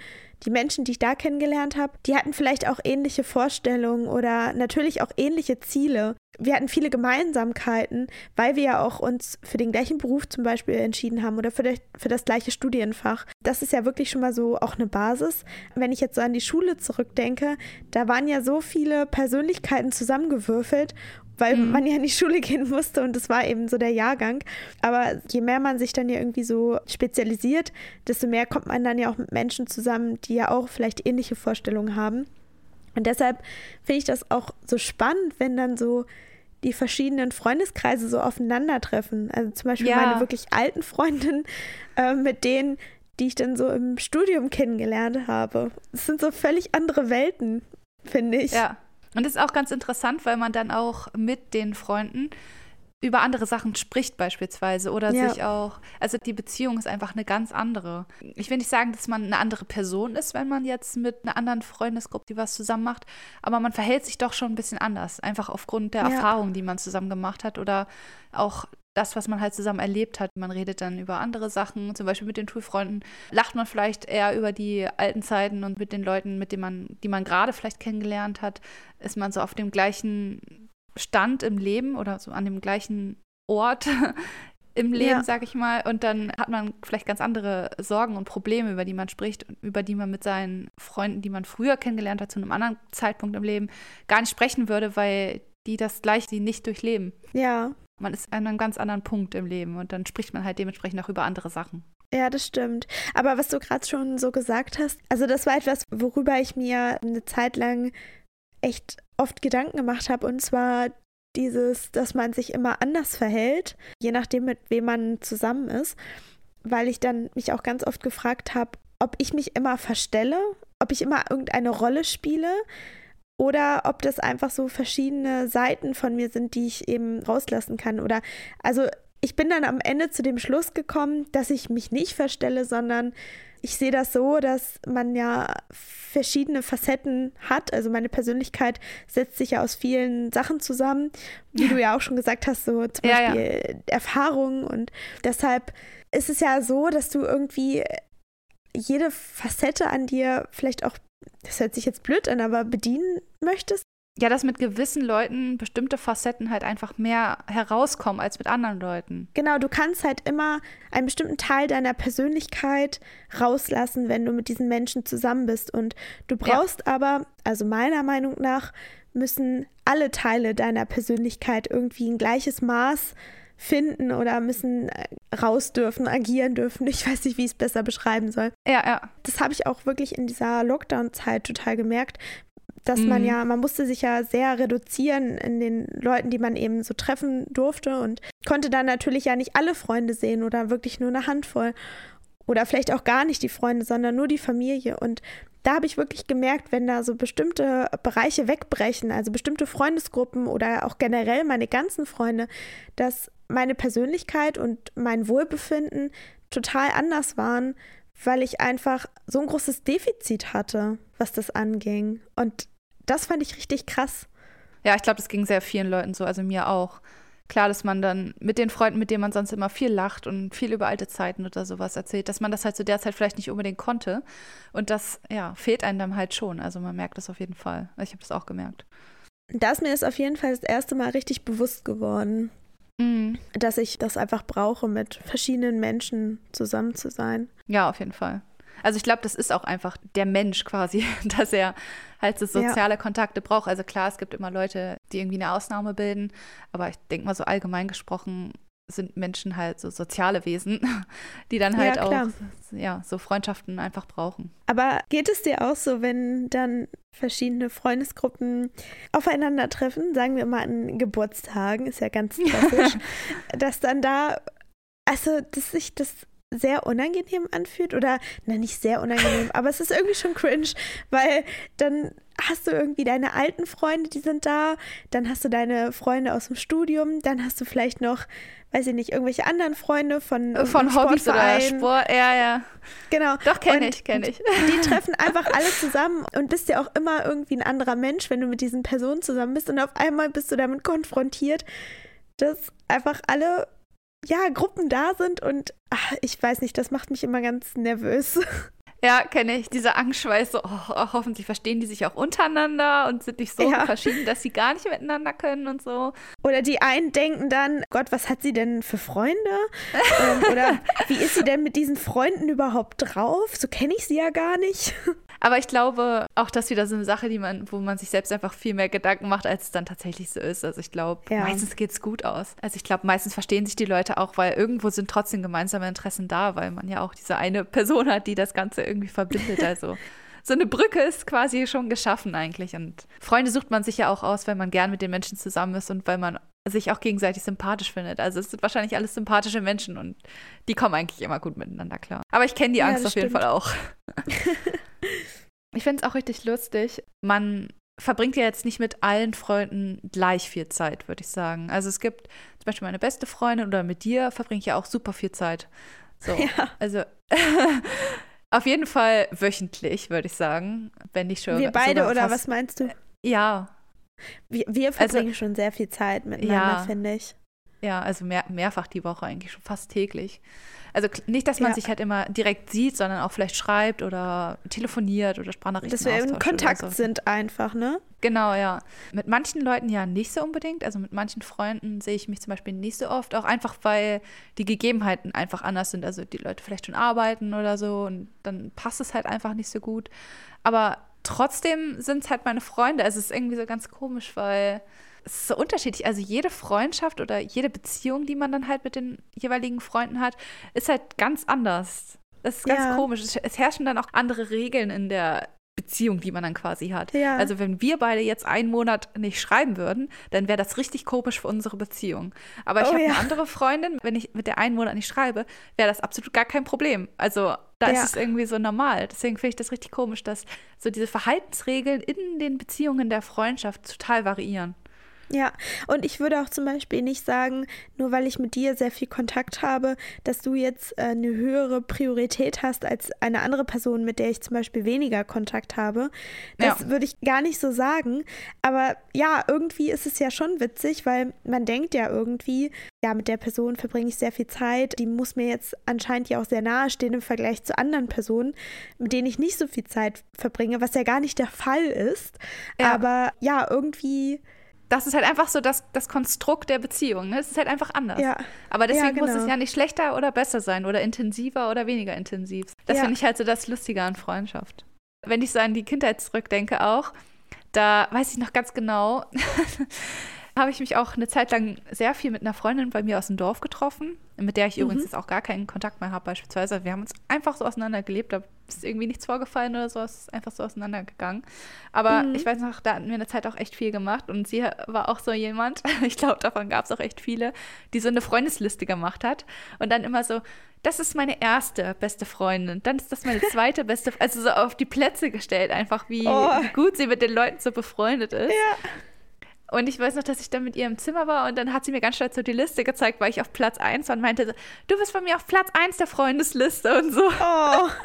S1: die Menschen, die ich da kennengelernt habe, die hatten vielleicht auch ähnliche Vorstellungen oder natürlich auch ähnliche Ziele. Wir hatten viele Gemeinsamkeiten, weil wir ja auch uns für den gleichen Beruf zum Beispiel entschieden haben oder für, de, für das gleiche Studienfach. Das ist ja wirklich schon mal so auch eine Basis. Wenn ich jetzt so an die Schule zurückdenke, da waren ja so viele Persönlichkeiten zusammengewürfelt weil mhm. man ja in die Schule gehen musste und das war eben so der Jahrgang. Aber je mehr man sich dann ja irgendwie so spezialisiert, desto mehr kommt man dann ja auch mit Menschen zusammen, die ja auch vielleicht ähnliche Vorstellungen haben. Und deshalb finde ich das auch so spannend, wenn dann so die verschiedenen Freundeskreise so aufeinandertreffen. Also zum Beispiel ja. meine wirklich alten Freundinnen, äh, mit denen, die ich dann so im Studium kennengelernt habe. Es sind so völlig andere Welten, finde ich.
S2: Ja. Und das ist auch ganz interessant, weil man dann auch mit den Freunden über andere Sachen spricht beispielsweise oder ja. sich auch, also die Beziehung ist einfach eine ganz andere. Ich will nicht sagen, dass man eine andere Person ist, wenn man jetzt mit einer anderen Freundesgruppe die was zusammen macht, aber man verhält sich doch schon ein bisschen anders, einfach aufgrund der ja. Erfahrungen, die man zusammen gemacht hat oder auch das, was man halt zusammen erlebt hat. Man redet dann über andere Sachen, zum Beispiel mit den Schulfreunden, lacht man vielleicht eher über die alten Zeiten und mit den Leuten, mit denen man, die man gerade vielleicht kennengelernt hat, ist man so auf dem gleichen Stand im Leben oder so an dem gleichen Ort im Leben, ja. sag ich mal. Und dann hat man vielleicht ganz andere Sorgen und Probleme, über die man spricht, über die man mit seinen Freunden, die man früher kennengelernt hat, zu einem anderen Zeitpunkt im Leben gar nicht sprechen würde, weil die das Gleiche nicht durchleben.
S1: Ja,
S2: man ist an einem ganz anderen Punkt im Leben und dann spricht man halt dementsprechend auch über andere Sachen.
S1: Ja, das stimmt. Aber was du gerade schon so gesagt hast, also das war etwas, worüber ich mir eine Zeit lang echt oft Gedanken gemacht habe. Und zwar dieses, dass man sich immer anders verhält, je nachdem, mit wem man zusammen ist. Weil ich dann mich auch ganz oft gefragt habe, ob ich mich immer verstelle, ob ich immer irgendeine Rolle spiele oder ob das einfach so verschiedene Seiten von mir sind, die ich eben rauslassen kann. Oder also ich bin dann am Ende zu dem Schluss gekommen, dass ich mich nicht verstelle, sondern ich sehe das so, dass man ja verschiedene Facetten hat. Also meine Persönlichkeit setzt sich ja aus vielen Sachen zusammen, wie du ja auch schon gesagt hast, so zum
S2: Ja,
S1: Beispiel
S2: ja.
S1: Erfahrungen. Und deshalb ist es ja so, dass du irgendwie jede Facette an dir vielleicht auch, das hört sich jetzt blöd an, aber bedienen möchtest.
S2: Ja, dass mit gewissen Leuten bestimmte Facetten halt einfach mehr herauskommen als mit anderen Leuten.
S1: Genau, du kannst halt immer einen bestimmten Teil deiner Persönlichkeit rauslassen, wenn du mit diesen Menschen zusammen bist. Und du brauchst aber, also meiner Meinung nach, müssen alle Teile deiner Persönlichkeit irgendwie ein gleiches Maß finden oder müssen äh, raus dürfen, agieren dürfen. Ich weiß nicht, wie ich es besser beschreiben soll.
S2: Ja, ja.
S1: Das habe ich auch wirklich in dieser Lockdown-Zeit total gemerkt, dass man
S2: Mhm.
S1: ja, man musste sich ja sehr reduzieren in den Leuten, die man eben so treffen durfte und konnte dann natürlich ja nicht alle Freunde sehen oder wirklich nur eine Handvoll oder vielleicht auch gar nicht die Freunde, sondern nur die Familie und da habe ich wirklich gemerkt, wenn da so bestimmte Bereiche wegbrechen, also bestimmte Freundesgruppen oder auch generell meine ganzen Freunde, dass meine Persönlichkeit und mein Wohlbefinden total anders waren, weil ich einfach so ein großes Defizit hatte, was das anging. Und das fand ich richtig krass.
S2: Ja, ich glaube, das ging sehr vielen Leuten so, also mir auch. Klar, dass man dann mit den Freunden, mit denen man sonst immer viel lacht und viel über alte Zeiten oder sowas erzählt, dass man das halt zu der Zeit vielleicht nicht unbedingt konnte. Und das, ja, fehlt einem dann halt schon. Also man merkt das auf jeden Fall. Ich habe das auch gemerkt.
S1: Da ist mir das auf jeden Fall das erste Mal richtig bewusst geworden,
S2: Mhm.
S1: dass ich das einfach brauche, mit verschiedenen Menschen zusammen zu sein.
S2: Ja, auf jeden Fall. Also ich glaube, das ist auch einfach der Mensch quasi, dass er halt so
S1: Ja.
S2: soziale Kontakte braucht. Also klar, es gibt immer Leute, die irgendwie eine Ausnahme bilden, aber ich denke mal so allgemein gesprochen sind Menschen halt so soziale Wesen, die dann
S1: Ja,
S2: halt
S1: klar.
S2: auch ja, so Freundschaften einfach brauchen.
S1: Aber geht es dir auch so, wenn dann verschiedene Freundesgruppen aufeinandertreffen, sagen wir mal an Geburtstagen, ist ja ganz klassisch, dass dann da, also, dass sich das sehr unangenehm anfühlt oder, na, nicht sehr unangenehm, aber es ist irgendwie schon cringe, weil dann hast du irgendwie deine alten Freunde, die sind da, dann hast du deine Freunde aus dem Studium, dann hast du vielleicht noch, weiß ich nicht, irgendwelche anderen Freunde von,
S2: Von
S1: irgendeinem
S2: Hobbys oder. Sport, ja, ja.
S1: Genau.
S2: Doch, kenne ich, kenne ich.
S1: die treffen einfach alle zusammen und bist ja auch immer irgendwie ein anderer Mensch, wenn du mit diesen Personen zusammen bist und auf einmal bist du damit konfrontiert, dass einfach alle ja Gruppen da sind und ach, ich weiß nicht, das macht mich immer ganz nervös.
S2: Ja, kenne ich. Dieser Angstschweiß, so, oh, oh, hoffentlich verstehen die sich auch untereinander und sind nicht so
S1: Ja.
S2: verschieden, dass sie gar nicht miteinander können und so.
S1: Oder die einen denken dann, Gott, was hat sie denn für Freunde? ähm, oder wie ist sie denn mit diesen Freunden überhaupt drauf? So kenne ich sie ja gar nicht.
S2: Aber ich glaube, auch das wieder so eine Sache, die man, wo man sich selbst einfach viel mehr Gedanken macht, als es dann tatsächlich so ist. Also ich glaube,
S1: Ja.
S2: meistens geht es gut aus. Also ich glaube, meistens verstehen sich die Leute auch, weil irgendwo sind trotzdem gemeinsame Interessen da, weil man ja auch diese eine Person hat, die das Ganze irgendwie verbindet. Also so eine Brücke ist quasi schon geschaffen eigentlich. Und Freunde sucht man sich ja auch aus, wenn man gern mit den Menschen zusammen ist und weil man sich auch gegenseitig sympathisch findet. Also es sind wahrscheinlich alles sympathische Menschen und die kommen eigentlich immer gut miteinander klar. Aber ich kenne die
S1: Ja,
S2: Angst
S1: das
S2: auf jeden
S1: stimmt.
S2: Fall auch. Ich finde es auch richtig lustig. Man verbringt ja jetzt nicht mit allen Freunden gleich viel Zeit, würde ich sagen. Also es gibt zum Beispiel meine beste Freundin oder mit dir verbringe ich ja auch super viel Zeit. So,
S1: Ja.
S2: also auf jeden Fall wöchentlich, würde ich sagen, wenn nicht schon.
S1: Wir beide oder was meinst du?
S2: Ja,
S1: Wir, wir verbringen schon sehr viel Zeit miteinander,
S2: Ja.
S1: finde ich.
S2: Ja, also mehr, mehrfach die Woche eigentlich schon fast täglich. Also nicht, dass man
S1: Ja.
S2: sich halt immer direkt sieht, sondern auch vielleicht schreibt oder telefoniert oder Sprachnachrichten
S1: Dass wir in Kontakt
S2: so.
S1: sind einfach, ne?
S2: Genau, ja. Mit manchen Leuten ja nicht so unbedingt. Also mit manchen Freunden sehe ich mich zum Beispiel nicht so oft. Auch einfach, weil die Gegebenheiten einfach anders sind. Also die Leute vielleicht schon arbeiten oder so und dann passt es halt einfach nicht so gut. Aber trotzdem sind es halt meine Freunde. Also es ist irgendwie so ganz komisch, weil es ist so unterschiedlich. Also jede Freundschaft oder jede Beziehung, die man dann halt mit den jeweiligen Freunden hat, ist halt ganz anders. Das ist ganz
S1: Ja.
S2: komisch. Es, es herrschen dann auch andere Regeln in der Beziehung, die man dann quasi hat.
S1: Ja.
S2: Also wenn wir beide jetzt einen Monat nicht schreiben würden, dann wäre das richtig komisch für unsere Beziehung. Aber ich
S1: Oh
S2: habe
S1: ja.
S2: eine andere Freundin, wenn ich mit der einen Monat nicht schreibe, wäre das absolut gar kein Problem. Also da
S1: Ja.
S2: ist es irgendwie so normal. Deswegen finde ich das richtig komisch, dass so diese Verhaltensregeln in den Beziehungen der Freundschaft total variieren.
S1: Ja, und ich würde auch zum Beispiel nicht sagen, nur weil ich mit dir sehr viel Kontakt habe, dass du jetzt äh, eine höhere Priorität hast als eine andere Person, mit der ich zum Beispiel weniger Kontakt habe. Das
S2: Ja.
S1: würde ich gar nicht so sagen. Aber ja, irgendwie ist es ja schon witzig, weil man denkt ja irgendwie, ja, mit der Person verbringe ich sehr viel Zeit. Die muss mir jetzt anscheinend ja auch sehr nahe stehen im Vergleich zu anderen Personen, mit denen ich nicht so viel Zeit verbringe, was ja gar nicht der Fall ist.
S2: Ja.
S1: Aber ja, irgendwie.
S2: Das ist halt einfach so das, das Konstrukt der Beziehung. Ne? Es ist halt einfach anders.
S1: Ja.
S2: Aber deswegen
S1: Ja,
S2: muss es
S1: genau.
S2: ja nicht schlechter oder besser sein oder intensiver oder weniger intensiv. Das
S1: Ja.
S2: finde ich halt so das Lustige an Freundschaft. Wenn ich so an die Kindheit zurückdenke auch, da weiß ich noch ganz genau, habe ich mich auch eine Zeit lang sehr viel mit einer Freundin bei mir aus dem Dorf getroffen, mit der ich
S1: Mhm.
S2: übrigens jetzt auch gar keinen Kontakt mehr habe beispielsweise. Wir haben uns einfach so auseinandergelebt, da ist irgendwie nichts vorgefallen oder so, es ist einfach so auseinandergegangen. Aber
S1: Mhm.
S2: ich weiß noch, da hatten wir eine Zeit auch echt viel gemacht und sie war auch so jemand, ich glaube, davon gab es auch echt viele, die so eine Freundesliste gemacht hat und dann immer so, das ist meine erste beste Freundin, dann ist das meine zweite beste, also so auf die Plätze gestellt, einfach wie,
S1: Oh.
S2: wie gut sie mit den Leuten so befreundet ist.
S1: Ja.
S2: Und ich weiß noch, dass ich dann mit ihr im Zimmer war und dann hat sie mir ganz stolz so die Liste gezeigt, weil ich auf Platz 1 war und meinte du bist bei mir auf Platz 1 der Freundesliste und so.
S1: Oh.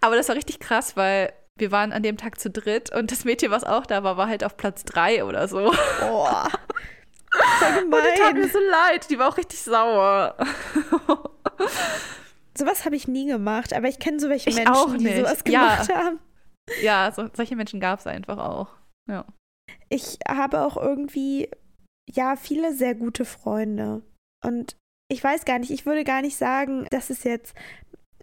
S2: Aber das war richtig krass, weil wir waren an dem Tag zu dritt und das Mädchen, was auch da war, war halt auf Platz 3 oder so.
S1: Oh. Voll
S2: Und die tat mir
S1: gemein.
S2: so leid, die war auch richtig sauer.
S1: Sowas habe ich nie gemacht, aber ich kenne so welche
S2: Ich
S1: Menschen,
S2: auch
S1: die sowas
S2: Ja.
S1: gemacht haben.
S2: Ja, so, solche Menschen gab es einfach auch. Ja.
S1: Ich habe auch irgendwie, ja, viele sehr gute Freunde. Und ich weiß gar nicht, ich würde gar nicht sagen, das ist jetzt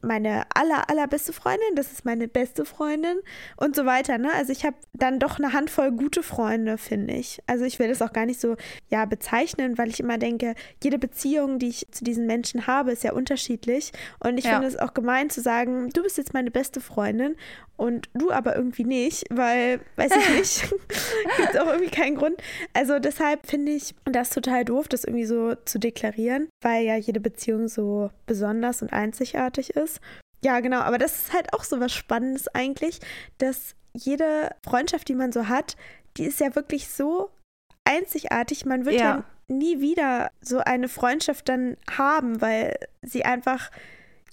S1: meine aller, allerbeste Freundin, das ist meine beste Freundin und so weiter. Ne? Also ich habe dann doch eine Handvoll gute Freunde, finde ich. Also ich will das auch gar nicht so ja bezeichnen, weil ich immer denke, jede Beziehung, die ich zu diesen Menschen habe, ist ja unterschiedlich. Und ich
S2: Ja.
S1: finde es auch gemein zu sagen, du bist jetzt meine beste Freundin und du aber irgendwie nicht, weil, weiß ich nicht, gibt es auch irgendwie keinen Grund. Also deshalb finde ich das total doof, das irgendwie so zu deklarieren, weil ja jede Beziehung so besonders und einzigartig ist. Ja, genau, aber das ist halt auch so was Spannendes eigentlich, dass jede Freundschaft, die man so hat, die ist ja wirklich so einzigartig. Man wird ja,
S2: Ja.
S1: nie wieder so eine Freundschaft dann haben, weil sie einfach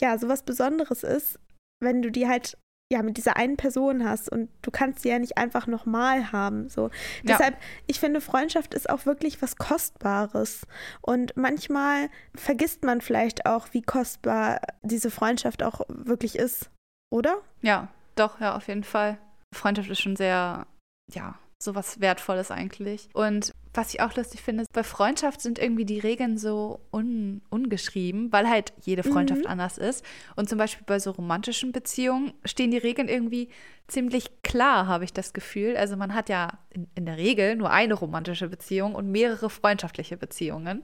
S1: ja so was Besonderes ist, wenn du die halt ja mit dieser einen Person hast und du kannst sie ja nicht einfach nochmal haben. So.
S2: Ja.
S1: Deshalb, ich finde, Freundschaft ist auch wirklich was Kostbares. Und manchmal vergisst man vielleicht auch, wie kostbar diese Freundschaft auch wirklich ist, oder?
S2: Ja, doch, ja, auf jeden Fall. Freundschaft ist schon sehr, ja, sowas Wertvolles eigentlich. Und was ich auch lustig finde, bei Freundschaft sind irgendwie die Regeln so un ungeschrieben, weil halt jede Freundschaft
S1: Mhm.
S2: anders ist. Und zum Beispiel bei so romantischen Beziehungen stehen die Regeln irgendwie ziemlich klar, habe ich das Gefühl. Also man hat ja in, in der Regel nur eine romantische Beziehung und mehrere freundschaftliche Beziehungen.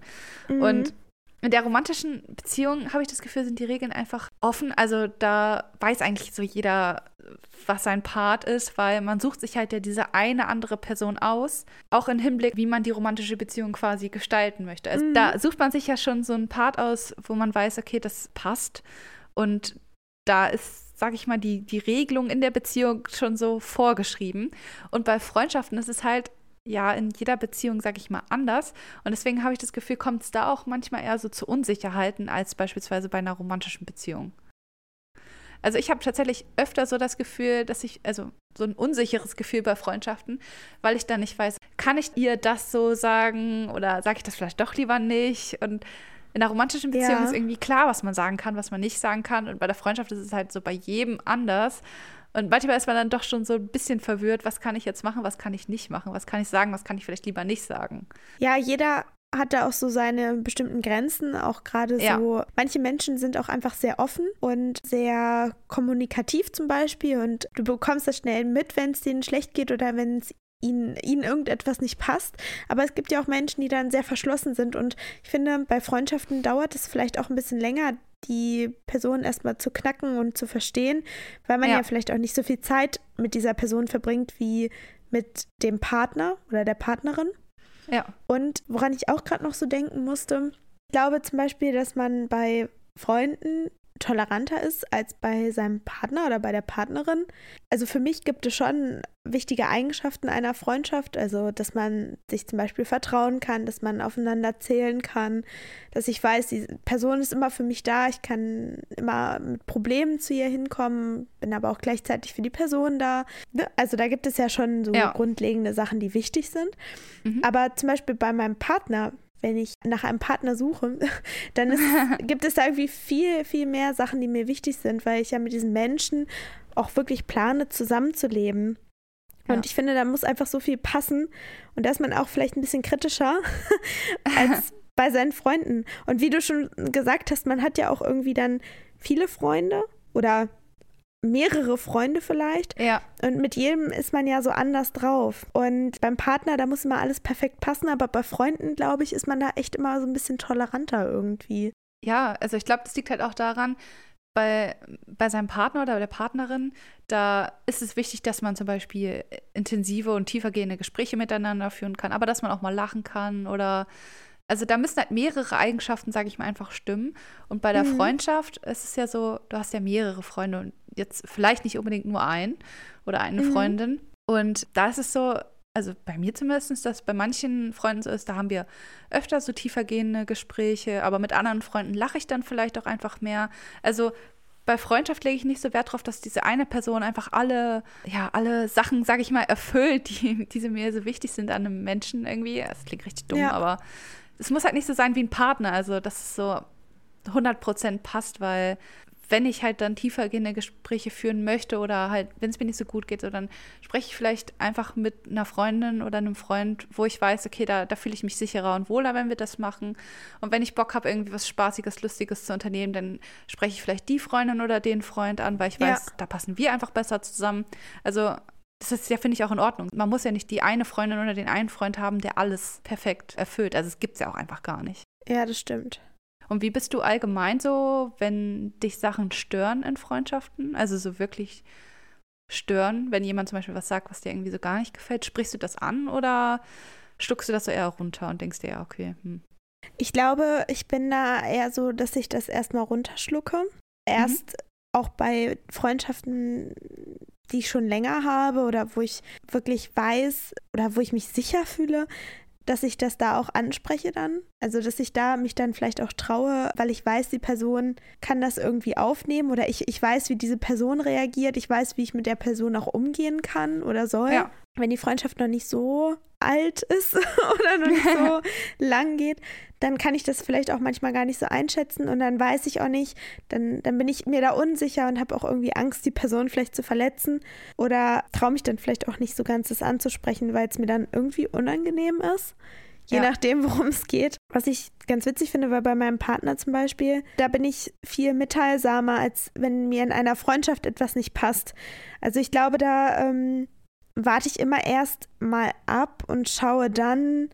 S1: Mhm.
S2: Und in der romantischen Beziehung habe ich das Gefühl, sind die Regeln einfach offen. Also da weiß eigentlich so jeder, was sein Part ist, weil man sucht sich halt ja diese eine andere Person aus, auch im Hinblick, wie man die romantische Beziehung quasi gestalten möchte. Also
S1: Mhm.
S2: da sucht man sich ja schon so einen Part aus, wo man weiß, okay, das passt. Und da ist, sage ich mal, die, die Regelung in der Beziehung schon so vorgeschrieben. Und bei Freundschaften ist es halt ja in jeder Beziehung, sage ich mal, anders. Und deswegen habe ich das Gefühl, kommt es da auch manchmal eher so zu Unsicherheiten als beispielsweise bei einer romantischen Beziehung. Also ich habe tatsächlich öfter so das Gefühl, dass ich, also so ein unsicheres Gefühl bei Freundschaften, weil ich dann nicht weiß, kann ich ihr das so sagen oder sage ich das vielleicht doch lieber nicht? Und in einer romantischen Beziehung
S1: Ja.
S2: ist irgendwie klar, was man sagen kann, was man nicht sagen kann. Und bei der Freundschaft ist es halt so bei jedem anders. Und manchmal ist man dann doch schon so ein bisschen verwirrt, was kann ich jetzt machen, was kann ich nicht machen, was kann ich sagen, was kann ich vielleicht lieber nicht sagen.
S1: Ja, jeder hat da auch so seine bestimmten Grenzen, auch gerade
S2: Ja.
S1: so. Manche Menschen sind auch einfach sehr offen und sehr kommunikativ zum Beispiel und du bekommst das schnell mit, wenn es denen schlecht geht oder wenn es ihnen, ihnen irgendetwas nicht passt. Aber es gibt ja auch Menschen, die dann sehr verschlossen sind und ich finde, bei Freundschaften dauert es vielleicht auch ein bisschen länger, die Person erstmal zu knacken und zu verstehen, weil man ja. ja vielleicht auch nicht so viel Zeit mit dieser Person verbringt wie mit dem Partner oder der Partnerin.
S2: Ja.
S1: Und woran ich auch gerade noch so denken musste, ich glaube zum Beispiel, dass man bei Freunden toleranter ist als bei seinem Partner oder bei der Partnerin. Also für mich gibt es schon wichtige Eigenschaften einer Freundschaft, also dass man sich zum Beispiel vertrauen kann, dass man aufeinander zählen kann, dass ich weiß, die Person ist immer für mich da, ich kann immer mit Problemen zu ihr hinkommen, bin aber auch gleichzeitig für die Person da. Ne? Also da gibt es ja schon so ja. grundlegende Sachen, die wichtig sind. Mhm. Aber zum Beispiel bei meinem Partner wenn ich nach einem Partner suche, dann ist, gibt es da irgendwie viel, viel mehr Sachen, die mir wichtig sind, weil ich ja mit diesen Menschen auch wirklich plane, zusammenzuleben. Ja. Und ich finde, da muss einfach so viel passen. Und da ist man auch vielleicht ein bisschen kritischer als bei seinen Freunden. Und wie du schon gesagt hast, man hat ja auch irgendwie dann viele Freunde oder mehrere Freunde vielleicht.
S2: Ja.
S1: Und mit jedem ist man ja so anders drauf. Und beim Partner, da muss immer alles perfekt passen, aber bei Freunden, glaube ich, ist man da echt immer so ein bisschen toleranter irgendwie.
S2: Ja, also ich glaube, das liegt halt auch daran, bei, bei seinem Partner oder der Partnerin, da ist es wichtig, dass man zum Beispiel intensive und tiefergehende Gespräche miteinander führen kann, aber dass man auch mal lachen kann oder also da müssen halt mehrere Eigenschaften, sage ich mal, einfach stimmen. Und bei der mhm. Freundschaft ist es ja so, du hast ja mehrere Freunde und jetzt vielleicht nicht unbedingt nur ein oder eine mhm. Freundin. Und da ist es so, also bei mir zumindest, dass bei manchen Freunden so ist, da haben wir öfter so tiefergehende Gespräche, aber mit anderen Freunden lache ich dann vielleicht auch einfach mehr. Also bei Freundschaft lege ich nicht so Wert darauf, dass diese eine Person einfach alle, ja, alle Sachen, sage ich mal, erfüllt, die, die mir so wichtig sind an einem Menschen irgendwie. Das klingt richtig dumm, ja. aber es muss halt nicht so sein wie ein Partner, also dass es so 100% passt, weil wenn ich halt dann tiefergehende Gespräche führen möchte oder halt, wenn es mir nicht so gut geht, so dann spreche ich vielleicht einfach mit einer Freundin oder einem Freund, wo ich weiß, okay, da, da fühle ich mich sicherer und wohler, wenn wir das machen. Und wenn ich Bock habe, irgendwie was Spaßiges, Lustiges zu unternehmen, dann spreche ich vielleicht die Freundin oder den Freund an, weil ich weiß, ja. da passen wir einfach besser zusammen. Also das ist ja, finde ich, auch in Ordnung. Man muss ja nicht die eine Freundin oder den einen Freund haben, der alles perfekt erfüllt. Also es gibt es ja auch einfach gar nicht.
S1: Ja, das stimmt.
S2: Und wie bist du allgemein so, wenn dich Sachen stören in Freundschaften? Also so wirklich stören, wenn jemand zum Beispiel was sagt, was dir irgendwie so gar nicht gefällt, sprichst du das an oder stuckst du das so eher runter und denkst dir, ja, okay. Hm.
S1: Ich glaube, ich bin da eher so, dass ich das erstmal runterschlucke. Erst mhm. auch bei Freundschaften, die ich schon länger habe oder wo ich wirklich weiß oder wo ich mich sicher fühle, dass ich das da auch anspreche dann. Also, dass ich da mich dann vielleicht auch traue, weil ich weiß, die Person kann das irgendwie aufnehmen oder ich, ich weiß, wie diese Person reagiert. Ich weiß, wie ich mit der Person auch umgehen kann oder soll. Ja. Wenn die Freundschaft noch nicht so alt ist oder noch nicht so lang geht, dann kann ich das vielleicht auch manchmal gar nicht so einschätzen und dann weiß ich auch nicht, dann, dann bin ich mir da unsicher und habe auch irgendwie Angst, die Person vielleicht zu verletzen oder traue mich dann vielleicht auch nicht so ganz das anzusprechen, weil es mir dann irgendwie unangenehm ist. Je ja. nachdem, worum es geht. Was ich ganz witzig finde, war bei meinem Partner zum Beispiel, da bin ich viel mitteilsamer, als wenn mir in einer Freundschaft etwas nicht passt. Also ich glaube, da ähm, warte ich immer erst mal ab und schaue dann,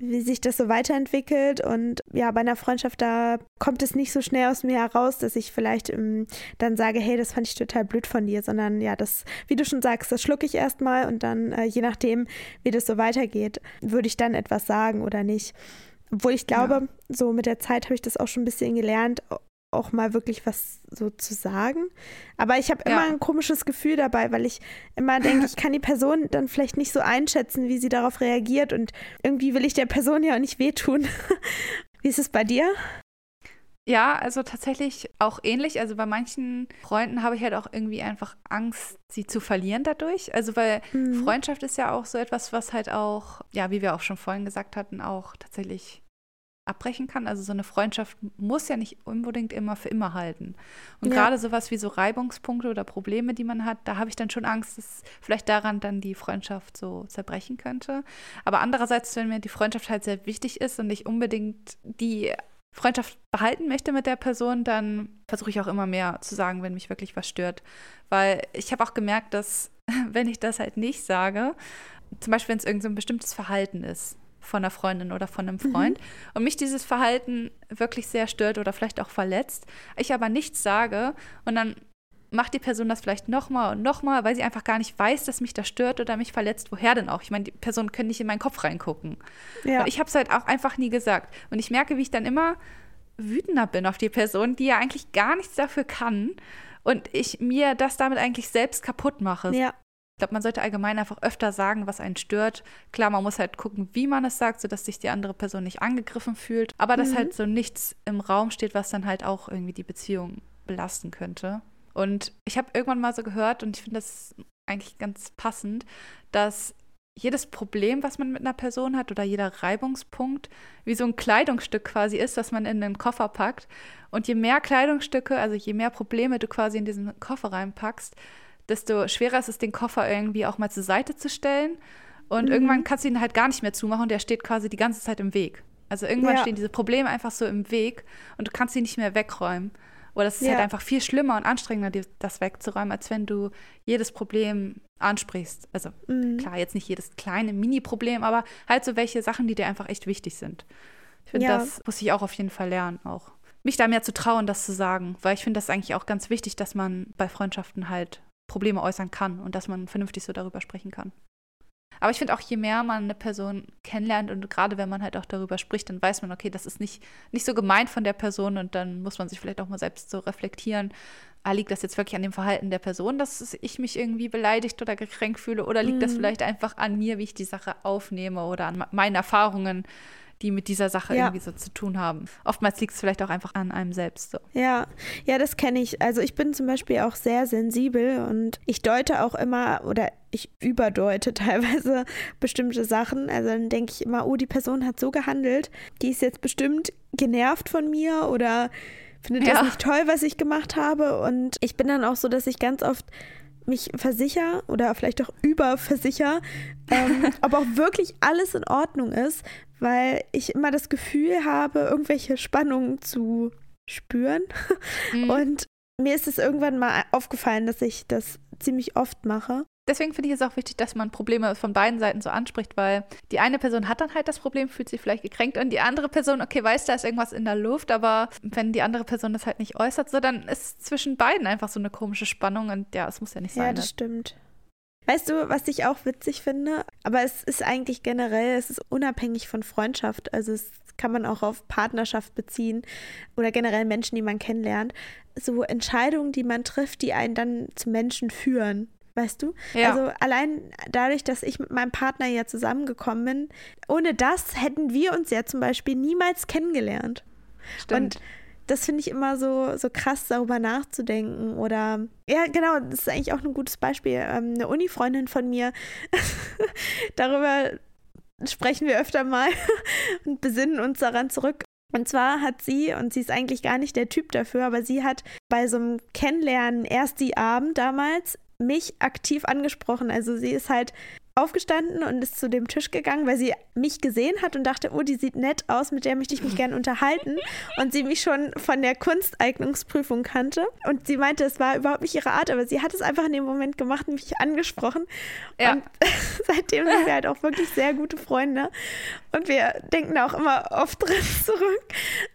S1: wie sich das so weiterentwickelt. Und ja, bei einer Freundschaft, da kommt es nicht so schnell aus mir heraus, dass ich vielleicht ähm, dann sage, hey, das fand ich total blöd von dir, sondern ja, das, wie du schon sagst, das schlucke ich erstmal und dann, äh, je nachdem, wie das so weitergeht, würde ich dann etwas sagen oder nicht. Obwohl ich glaube, ja. so mit der Zeit habe ich das auch schon ein bisschen gelernt, auch mal wirklich was so zu sagen. Aber ich habe immer ja. ein komisches Gefühl dabei, weil ich immer denke, ich kann die Person dann vielleicht nicht so einschätzen, wie sie darauf reagiert. Und irgendwie will ich der Person ja auch nicht wehtun. wie ist es bei dir?
S2: Ja, also tatsächlich auch ähnlich. Also bei manchen Freunden habe ich halt auch irgendwie einfach Angst, sie zu verlieren dadurch. Also weil mhm. Freundschaft ist ja auch so etwas, was halt auch, ja, wie wir auch schon vorhin gesagt hatten, auch tatsächlich abbrechen kann. Also so eine Freundschaft muss ja nicht unbedingt immer für immer halten. Und ja. gerade sowas wie so Reibungspunkte oder Probleme, die man hat, da habe ich dann schon Angst, dass vielleicht daran dann die Freundschaft so zerbrechen könnte. Aber andererseits, wenn mir die Freundschaft halt sehr wichtig ist und ich unbedingt die Freundschaft behalten möchte mit der Person, dann versuche ich auch immer mehr zu sagen, wenn mich wirklich was stört. Weil ich habe auch gemerkt, dass wenn ich das halt nicht sage, zum Beispiel wenn es irgendein so bestimmtes Verhalten ist, von einer Freundin oder von einem Freund mhm. und mich dieses Verhalten wirklich sehr stört oder vielleicht auch verletzt, ich aber nichts sage und dann macht die Person das vielleicht nochmal und nochmal, weil sie einfach gar nicht weiß, dass mich das stört oder mich verletzt. Woher denn auch? Ich meine, die Person können nicht in meinen Kopf reingucken. Ja. Und ich habe es halt auch einfach nie gesagt. Und ich merke, wie ich dann immer wütender bin auf die Person, die ja eigentlich gar nichts dafür kann und ich mir das damit eigentlich selbst kaputt mache. Ja. Ich glaube, man sollte allgemein einfach öfter sagen, was einen stört. Klar, man muss halt gucken, wie man es sagt, sodass sich die andere Person nicht angegriffen fühlt. Aber mhm. dass halt so nichts im Raum steht, was dann halt auch irgendwie die Beziehung belasten könnte. Und ich habe irgendwann mal so gehört, und ich finde das eigentlich ganz passend, dass jedes Problem, was man mit einer Person hat oder jeder Reibungspunkt wie so ein Kleidungsstück quasi ist, das man in den Koffer packt. Und je mehr Kleidungsstücke, also je mehr Probleme du quasi in diesen Koffer reinpackst, desto schwerer ist es, den Koffer irgendwie auch mal zur Seite zu stellen. Und mhm. irgendwann kannst du ihn halt gar nicht mehr zumachen und der steht quasi die ganze Zeit im Weg. Also irgendwann ja. stehen diese Probleme einfach so im Weg und du kannst sie nicht mehr wegräumen. Oder es ist halt ja. halt einfach viel schlimmer und anstrengender, das wegzuräumen, als wenn du jedes Problem ansprichst. Also mhm. klar, jetzt nicht jedes kleine Mini-Problem, aber halt so welche Sachen, die dir einfach echt wichtig sind. Ich finde, ja. das muss ich auch auf jeden Fall lernen, auch mich da mehr zu trauen, das zu sagen, weil ich finde das eigentlich auch ganz wichtig, dass man bei Freundschaften halt Probleme äußern kann und dass man vernünftig so darüber sprechen kann. Aber ich finde auch, je mehr man eine Person kennenlernt und gerade wenn man halt auch darüber spricht, dann weiß man, okay, das ist nicht, nicht so gemeint von der Person und dann muss man sich vielleicht auch mal selbst so reflektieren. Ah, liegt das jetzt wirklich an dem Verhalten der Person, dass ich mich irgendwie beleidigt oder gekränkt fühle oder liegt mhm. das vielleicht einfach an mir, wie ich die Sache aufnehme oder an meinen Erfahrungen? Die mit dieser Sache ja. irgendwie so zu tun haben. Oftmals liegt es vielleicht auch einfach an einem selbst. So.
S1: Ja, ja, das kenne ich. Also ich bin zum Beispiel auch sehr sensibel und ich deute auch immer oder ich überdeute teilweise bestimmte Sachen. Also dann denke ich immer, oh, die Person hat so gehandelt, die ist jetzt bestimmt genervt von mir oder findet ja. das nicht toll, was ich gemacht habe. Und ich bin dann auch so, dass ich ganz oft mich versicher oder vielleicht auch überversicher, ähm, ob auch wirklich alles in Ordnung ist, weil ich immer das Gefühl habe, irgendwelche Spannungen zu spüren. Mhm. Und mir ist es irgendwann mal aufgefallen, dass ich das ziemlich oft mache.
S2: Deswegen finde ich es auch wichtig, dass man Probleme von beiden Seiten so anspricht, weil die eine Person hat dann halt das Problem, fühlt sich vielleicht gekränkt und die andere Person, okay, weiß, da ist irgendwas in der Luft, aber wenn die andere Person das halt nicht äußert, so dann ist zwischen beiden einfach so eine komische Spannung und ja, es muss ja nicht sein.
S1: Ja, das ne? stimmt. Weißt du, was ich auch witzig finde? Aber es ist eigentlich generell, es ist unabhängig von Freundschaft. Also es kann man auch auf Partnerschaft beziehen oder generell Menschen, die man kennenlernt. So Entscheidungen, die man trifft, die einen dann zu Menschen führen. Weißt du? Ja. Also allein dadurch, dass ich mit meinem Partner ja zusammengekommen bin, ohne das hätten wir uns ja zum Beispiel niemals kennengelernt. Stimmt. Und das finde ich immer so, so krass, darüber nachzudenken. Oder ja, genau, das ist eigentlich auch ein gutes Beispiel. Ähm, eine Uni-Freundin von mir, darüber sprechen wir öfter mal und besinnen uns daran zurück. Und zwar hat sie, und sie ist eigentlich gar nicht der Typ dafür, aber sie hat bei so einem Kennenlernen erst die Abend damals mich aktiv angesprochen. Also sie ist halt aufgestanden und ist zu dem Tisch gegangen, weil sie mich gesehen hat und dachte, oh, die sieht nett aus, mit der möchte ich mich gerne unterhalten. Und sie mich schon von der Kunsteignungsprüfung kannte. Und sie meinte, es war überhaupt nicht ihre Art, aber sie hat es einfach in dem Moment gemacht und mich angesprochen. Ja. Und seitdem sind wir halt auch wirklich sehr gute Freunde. Und wir denken auch immer oft drin zurück.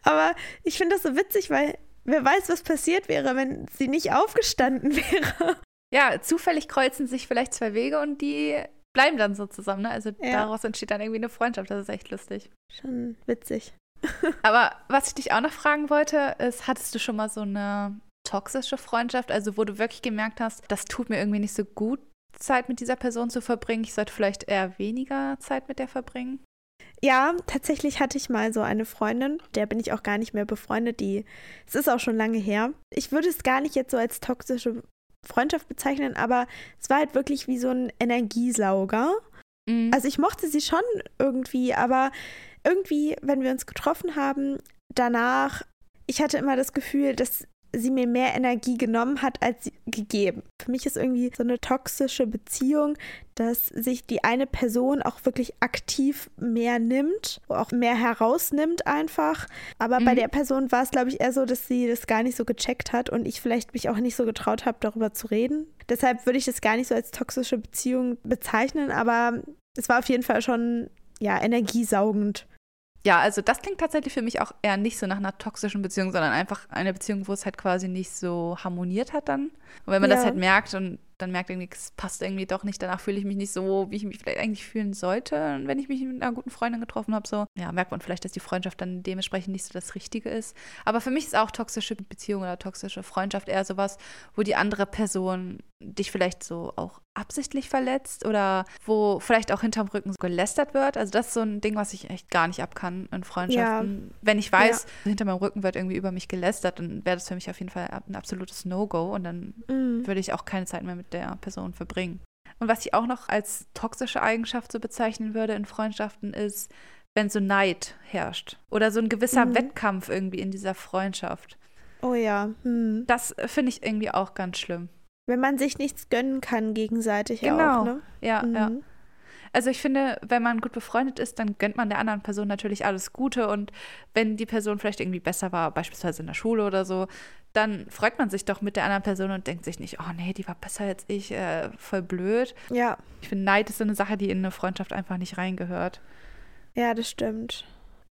S1: Aber ich finde das so witzig, weil wer weiß, was passiert wäre, wenn sie nicht aufgestanden wäre.
S2: Ja, zufällig kreuzen sich vielleicht zwei Wege und die bleiben dann so zusammen. Ne? Also ja. daraus entsteht dann irgendwie eine Freundschaft. Das ist echt lustig.
S1: Schon witzig.
S2: Aber was ich dich auch noch fragen wollte, ist, hattest du schon mal so eine toxische Freundschaft, also wo du wirklich gemerkt hast, das tut mir irgendwie nicht so gut, Zeit mit dieser Person zu verbringen. Ich sollte vielleicht eher weniger Zeit mit der verbringen.
S1: Ja, tatsächlich hatte ich mal so eine Freundin, der bin ich auch gar nicht mehr befreundet, die, es ist auch schon lange her. Ich würde es gar nicht jetzt so als toxische Freundschaft bezeichnen, aber es war halt wirklich wie so ein Energiesauger. Mhm. Also ich mochte sie schon irgendwie, aber irgendwie, wenn wir uns getroffen haben, danach, ich hatte immer das Gefühl, dass sie mir mehr Energie genommen hat, als sie gegeben. Für mich ist irgendwie so eine toxische Beziehung, dass sich die eine Person auch wirklich aktiv mehr nimmt, auch mehr herausnimmt einfach. Aber mhm. bei der Person war es, glaube ich, eher so, dass sie das gar nicht so gecheckt hat und ich vielleicht mich auch nicht so getraut habe, darüber zu reden. Deshalb würde ich das gar nicht so als toxische Beziehung bezeichnen, aber es war auf jeden Fall schon ja, energiesaugend.
S2: Ja, also das klingt tatsächlich für mich auch eher nicht so nach einer toxischen Beziehung, sondern einfach eine Beziehung, wo es halt quasi nicht so harmoniert hat dann. Und wenn man
S1: Ja.
S2: das halt merkt und dann merkt irgendwie, es passt irgendwie doch nicht, danach fühle ich mich nicht so, wie ich mich vielleicht eigentlich fühlen sollte, wenn ich mich mit einer guten Freundin getroffen habe, so, ja, merkt man vielleicht, dass die Freundschaft dann dementsprechend nicht so das Richtige ist. Aber für mich ist auch toxische Beziehung oder toxische Freundschaft eher sowas, wo die andere Person dich vielleicht so auch absichtlich verletzt oder wo vielleicht auch hinterm Rücken so gelästert wird. Also das ist so ein Ding, was ich echt gar nicht ab kann in Freundschaften. Wenn ich weiß, hinter meinem Rücken wird irgendwie über mich gelästert, dann wäre das für mich auf jeden Fall ein absolutes No-Go und dann
S1: Mhm.
S2: würde ich auch keine Zeit mehr mit der Person verbringen. Und was ich auch noch als toxische Eigenschaft so bezeichnen würde in Freundschaften ist, wenn so Neid herrscht oder so ein gewisser
S1: Mhm.
S2: Wettkampf irgendwie in dieser Freundschaft.
S1: Oh ja. Hm.
S2: Das finde ich irgendwie auch ganz schlimm.
S1: Wenn man sich nichts gönnen kann gegenseitig
S2: Genau.
S1: auch, ne?
S2: Ja, ja.
S1: Mhm.
S2: Also ich finde, wenn man gut befreundet ist, dann gönnt man der anderen Person natürlich alles Gute und wenn die Person vielleicht irgendwie besser war, beispielsweise in der Schule oder so, dann freut man sich doch mit der anderen Person und denkt sich nicht, oh nee, die war besser als ich, äh, voll blöd.
S1: Ja,
S2: Ich finde, Neid ist so eine Sache, die in eine Freundschaft einfach nicht reingehört.
S1: ja, das stimmt.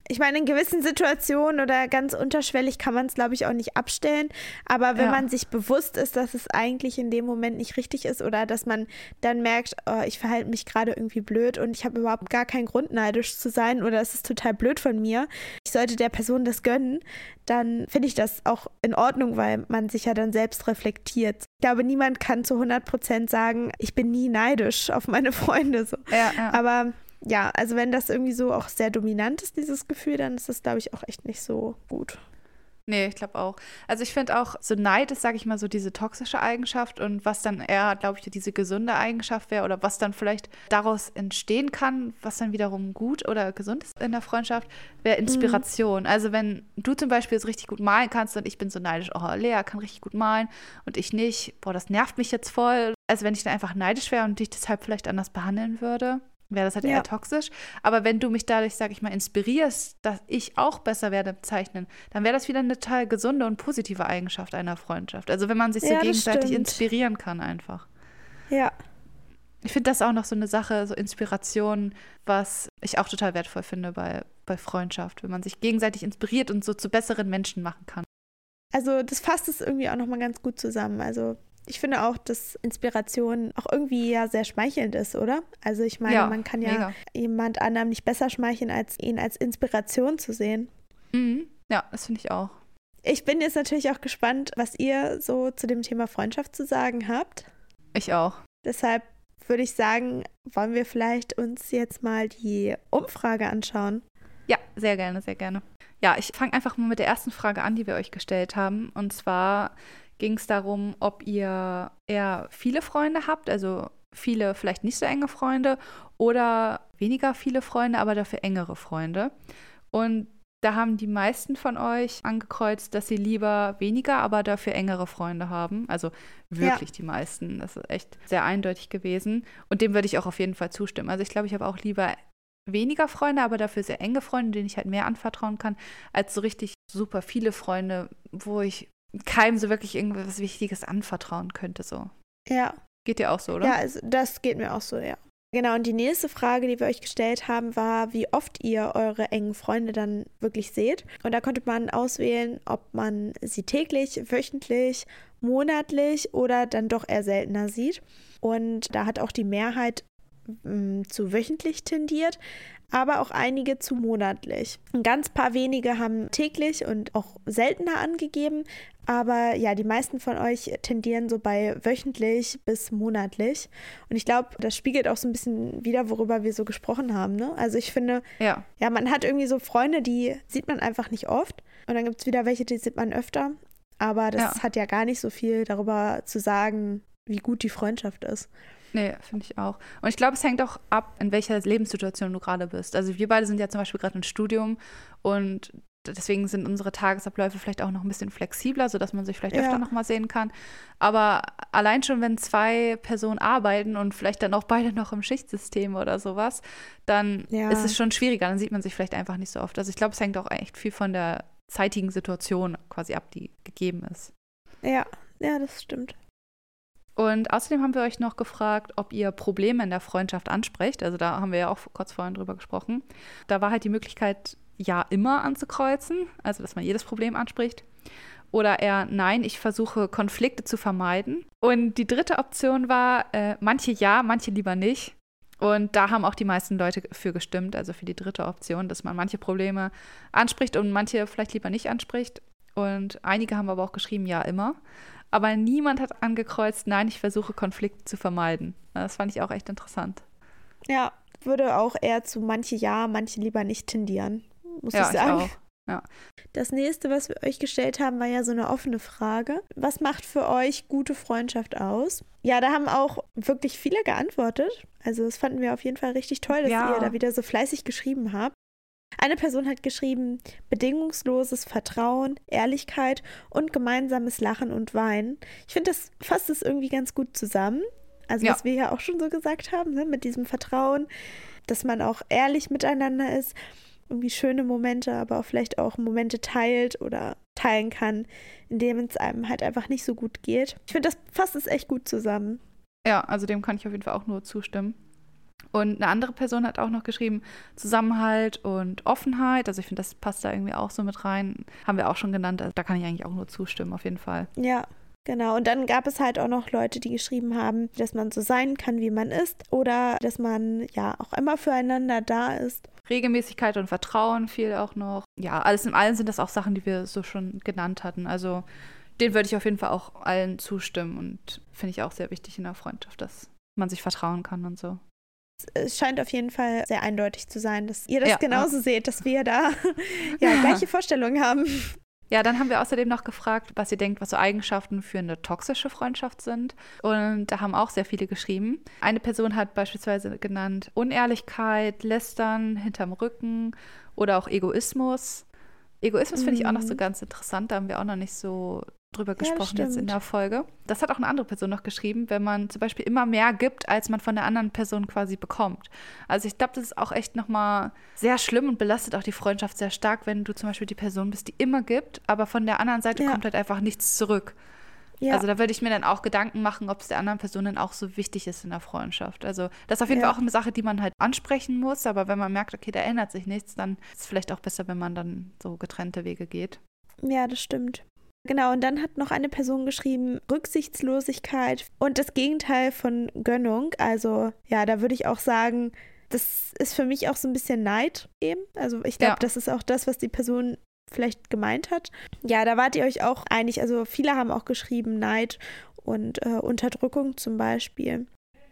S1: Ich meine, in gewissen Situationen oder ganz unterschwellig kann man es, glaube ich, auch nicht abstellen. Aber wenn
S2: Ja.
S1: man sich bewusst ist, dass es eigentlich in dem Moment nicht richtig ist oder dass man dann merkt, oh, ich verhalte mich gerade irgendwie blöd und ich habe überhaupt gar keinen Grund, neidisch zu sein oder es ist total blöd von mir, ich sollte der Person das gönnen, dann finde ich das auch in Ordnung, weil man sich ja dann selbst reflektiert. Ich glaube, niemand kann zu 100 Prozent sagen, ich bin nie neidisch auf meine Freunde. So.
S2: Ja, ja.
S1: Aber ja, also wenn das irgendwie so auch sehr dominant ist, dieses Gefühl, dann ist das, glaube ich, auch echt nicht so gut.
S2: Nee, ich glaube auch. Also ich finde auch, so Neid ist, sage ich mal, so diese toxische Eigenschaft und was dann eher, glaube ich, diese gesunde Eigenschaft wäre oder was dann vielleicht daraus entstehen kann, was dann wiederum gut oder gesund ist in der Freundschaft, wäre Inspiration. Also wenn du zum Beispiel so richtig gut malen kannst und ich bin so neidisch, oh, Lea kann richtig gut malen und ich nicht, boah, das nervt mich jetzt voll. Also wenn ich dann einfach neidisch wäre und dich deshalb vielleicht anders behandeln würde, wäre das halt
S1: Ja.
S2: eher toxisch. Aber wenn du mich dadurch, sag ich mal, inspirierst, dass ich auch besser werde im Zeichnen, dann wäre das wieder eine total gesunde und positive Eigenschaft einer Freundschaft. Also wenn man sich so
S1: Ja,
S2: gegenseitig
S1: stimmt.
S2: inspirieren kann einfach.
S1: Ja,
S2: Ich finde das auch noch so eine Sache, so Inspiration, was ich auch total wertvoll finde bei, bei Freundschaft, wenn man sich gegenseitig inspiriert und so zu besseren Menschen machen kann.
S1: also das fasst es irgendwie auch nochmal ganz gut zusammen. Also ich finde auch, dass Inspiration auch irgendwie ja sehr schmeichelnd ist, oder? Also ich meine, man kann ja
S2: mega.
S1: jemand anderem nicht besser schmeicheln, als ihn als Inspiration zu sehen.
S2: Mhm. Ja, das finde ich auch.
S1: Ich bin jetzt natürlich auch gespannt, was ihr so zu dem Thema Freundschaft zu sagen habt.
S2: Ich auch.
S1: Deshalb würde ich sagen, wollen wir vielleicht uns jetzt mal die Umfrage anschauen.
S2: Ja, sehr gerne, sehr gerne. Ja, ich fange einfach mal mit der ersten Frage an, die wir euch gestellt haben. Und zwar ging es darum, ob ihr eher viele Freunde habt, also viele vielleicht nicht so enge Freunde oder weniger viele Freunde, aber dafür engere Freunde. Und da haben die meisten von euch angekreuzt, dass sie lieber weniger, aber dafür engere Freunde haben. Also wirklich die meisten. Das ist echt sehr eindeutig gewesen. Und dem würde ich auch auf jeden Fall zustimmen. Also ich glaube, ich habe auch lieber weniger Freunde, aber dafür sehr enge Freunde, denen ich halt mehr anvertrauen kann, als so richtig super viele Freunde, wo ich keinem so wirklich irgendwas Wichtiges anvertrauen könnte. So.
S1: Ja,
S2: Geht dir auch so, oder?
S1: ja, also das geht mir auch so, ja. Genau, und die nächste Frage, die wir euch gestellt haben, war, wie oft ihr eure engen Freunde dann wirklich seht. Und da konnte man auswählen, ob man sie täglich, wöchentlich, monatlich oder dann doch eher seltener sieht. Und da hat auch die Mehrheit mh, zu wöchentlich tendiert, aber auch einige zu monatlich. Ein ganz paar wenige haben täglich und auch seltener angegeben, aber ja, die meisten von euch tendieren so bei wöchentlich bis monatlich. Und ich glaube, das spiegelt auch so ein bisschen wieder, worüber wir so gesprochen haben. Ne? Also ich finde,
S2: Ja.
S1: ja, man hat irgendwie so Freunde, die sieht man einfach nicht oft. Und dann gibt es wieder welche, die sieht man öfter. Aber das
S2: Ja.
S1: hat ja gar nicht so viel darüber zu sagen, wie gut die Freundschaft ist.
S2: Nee, finde ich auch. Und ich glaube, es hängt auch ab, in welcher Lebenssituation du gerade bist. Also wir beide sind ja zum Beispiel gerade im Studium und deswegen sind unsere Tagesabläufe vielleicht auch noch ein bisschen flexibler, sodass man sich vielleicht
S1: Ja.
S2: öfter nochmal sehen kann. Aber allein schon, wenn zwei Personen arbeiten und vielleicht dann auch beide noch im Schichtsystem oder sowas, dann
S1: Ja.
S2: ist es schon schwieriger. Dann sieht man sich vielleicht einfach nicht so oft. Also ich glaube, es hängt auch echt viel von der zeitigen Situation quasi ab, die gegeben ist.
S1: Ja, ja, das stimmt.
S2: Und außerdem haben wir euch noch gefragt, ob ihr Probleme in der Freundschaft ansprecht. Also da haben wir ja auch kurz vorhin drüber gesprochen. Da war halt die Möglichkeit, ja immer anzukreuzen, also dass man jedes Problem anspricht. Oder eher nein, ich versuche Konflikte zu vermeiden. Und die dritte Option war, äh, manche ja, manche lieber nicht. Und da haben auch die meisten Leute für gestimmt, also für die dritte Option, dass man manche Probleme anspricht und manche vielleicht lieber nicht anspricht. Und einige haben aber auch geschrieben, ja, immer. Aber niemand hat angekreuzt, nein, ich versuche Konflikte zu vermeiden. Das fand ich auch echt interessant.
S1: Ja, würde auch eher zu manche ja, manche lieber nicht tendieren, muss
S2: ja,
S1: ich sagen.
S2: Ich auch. Ja.
S1: Das nächste, was wir euch gestellt haben, war ja so eine offene Frage. Was macht für euch gute Freundschaft aus? Ja, da haben auch wirklich viele geantwortet. Also das fanden wir auf jeden Fall richtig toll, dass
S2: Ja.
S1: ihr da wieder so fleißig geschrieben habt. Eine Person hat geschrieben, bedingungsloses Vertrauen, Ehrlichkeit und gemeinsames Lachen und Weinen. Ich finde, das fasst es irgendwie ganz gut zusammen. Also
S2: Ja.
S1: was wir ja auch schon so gesagt haben, ne? mit diesem Vertrauen, dass man auch ehrlich miteinander ist, irgendwie schöne Momente, aber auch vielleicht auch Momente teilt oder teilen kann, in denen es einem halt einfach nicht so gut geht. Ich finde, das fasst es echt gut zusammen.
S2: Ja, also dem kann ich auf jeden Fall auch nur zustimmen. Und eine andere Person hat auch noch geschrieben, Zusammenhalt und Offenheit. Also ich finde, das passt da irgendwie auch so mit rein. Haben wir auch schon genannt. Also da kann ich eigentlich auch nur zustimmen, auf jeden Fall.
S1: Ja, genau. Und dann gab es halt auch noch Leute, die geschrieben haben, dass man so sein kann, wie man ist oder dass man ja auch immer füreinander da ist.
S2: Regelmäßigkeit und Vertrauen fiel auch noch. Ja, alles in allem sind das auch Sachen, die wir so schon genannt hatten. Also den würde ich auf jeden Fall auch allen zustimmen und finde ich auch sehr wichtig in der Freundschaft, dass man sich vertrauen kann und so.
S1: Es scheint auf jeden Fall sehr eindeutig zu sein, dass ihr das
S2: Ja,
S1: genauso seht, dass wir da ja gleiche Vorstellungen haben.
S2: Ja, dann haben wir außerdem noch gefragt, was ihr denkt, was so Eigenschaften für eine toxische Freundschaft sind. Und da haben auch sehr viele geschrieben. Eine Person hat beispielsweise genannt Unehrlichkeit, Lästern, hinterm Rücken oder auch Egoismus. Egoismus finde ich auch noch so
S1: Mhm.
S2: ganz interessant, da haben wir auch noch nicht so drüber
S1: das
S2: gesprochen jetzt in der Folge. Das hat auch eine andere Person noch geschrieben, wenn man zum Beispiel immer mehr gibt, als man von der anderen Person quasi bekommt. Also ich glaube, das ist auch echt nochmal sehr schlimm und belastet auch die Freundschaft sehr stark, wenn du zum Beispiel die Person bist, die immer gibt, aber von der anderen Seite
S1: Ja.
S2: kommt halt einfach nichts zurück.
S1: Ja,
S2: Also da würde ich mir dann auch Gedanken machen, ob es der anderen Person dann auch so wichtig ist in der Freundschaft. Also das ist auf jeden
S1: Ja.
S2: Fall auch eine Sache, die man halt ansprechen muss, aber wenn man merkt, okay, da ändert sich nichts, dann ist es vielleicht auch besser, wenn man dann so getrennte Wege geht.
S1: ja, das stimmt. Genau, und dann hat noch eine Person geschrieben, Rücksichtslosigkeit und das Gegenteil von Gönnung. Also ja, da würde ich auch sagen, das ist für mich auch so ein bisschen Neid eben. Also ich glaube,
S2: Ja.
S1: das ist auch das, was die Person vielleicht gemeint hat. Ja, da wart ihr euch auch einig. Also viele haben auch geschrieben Neid und äh, Unterdrückung zum Beispiel.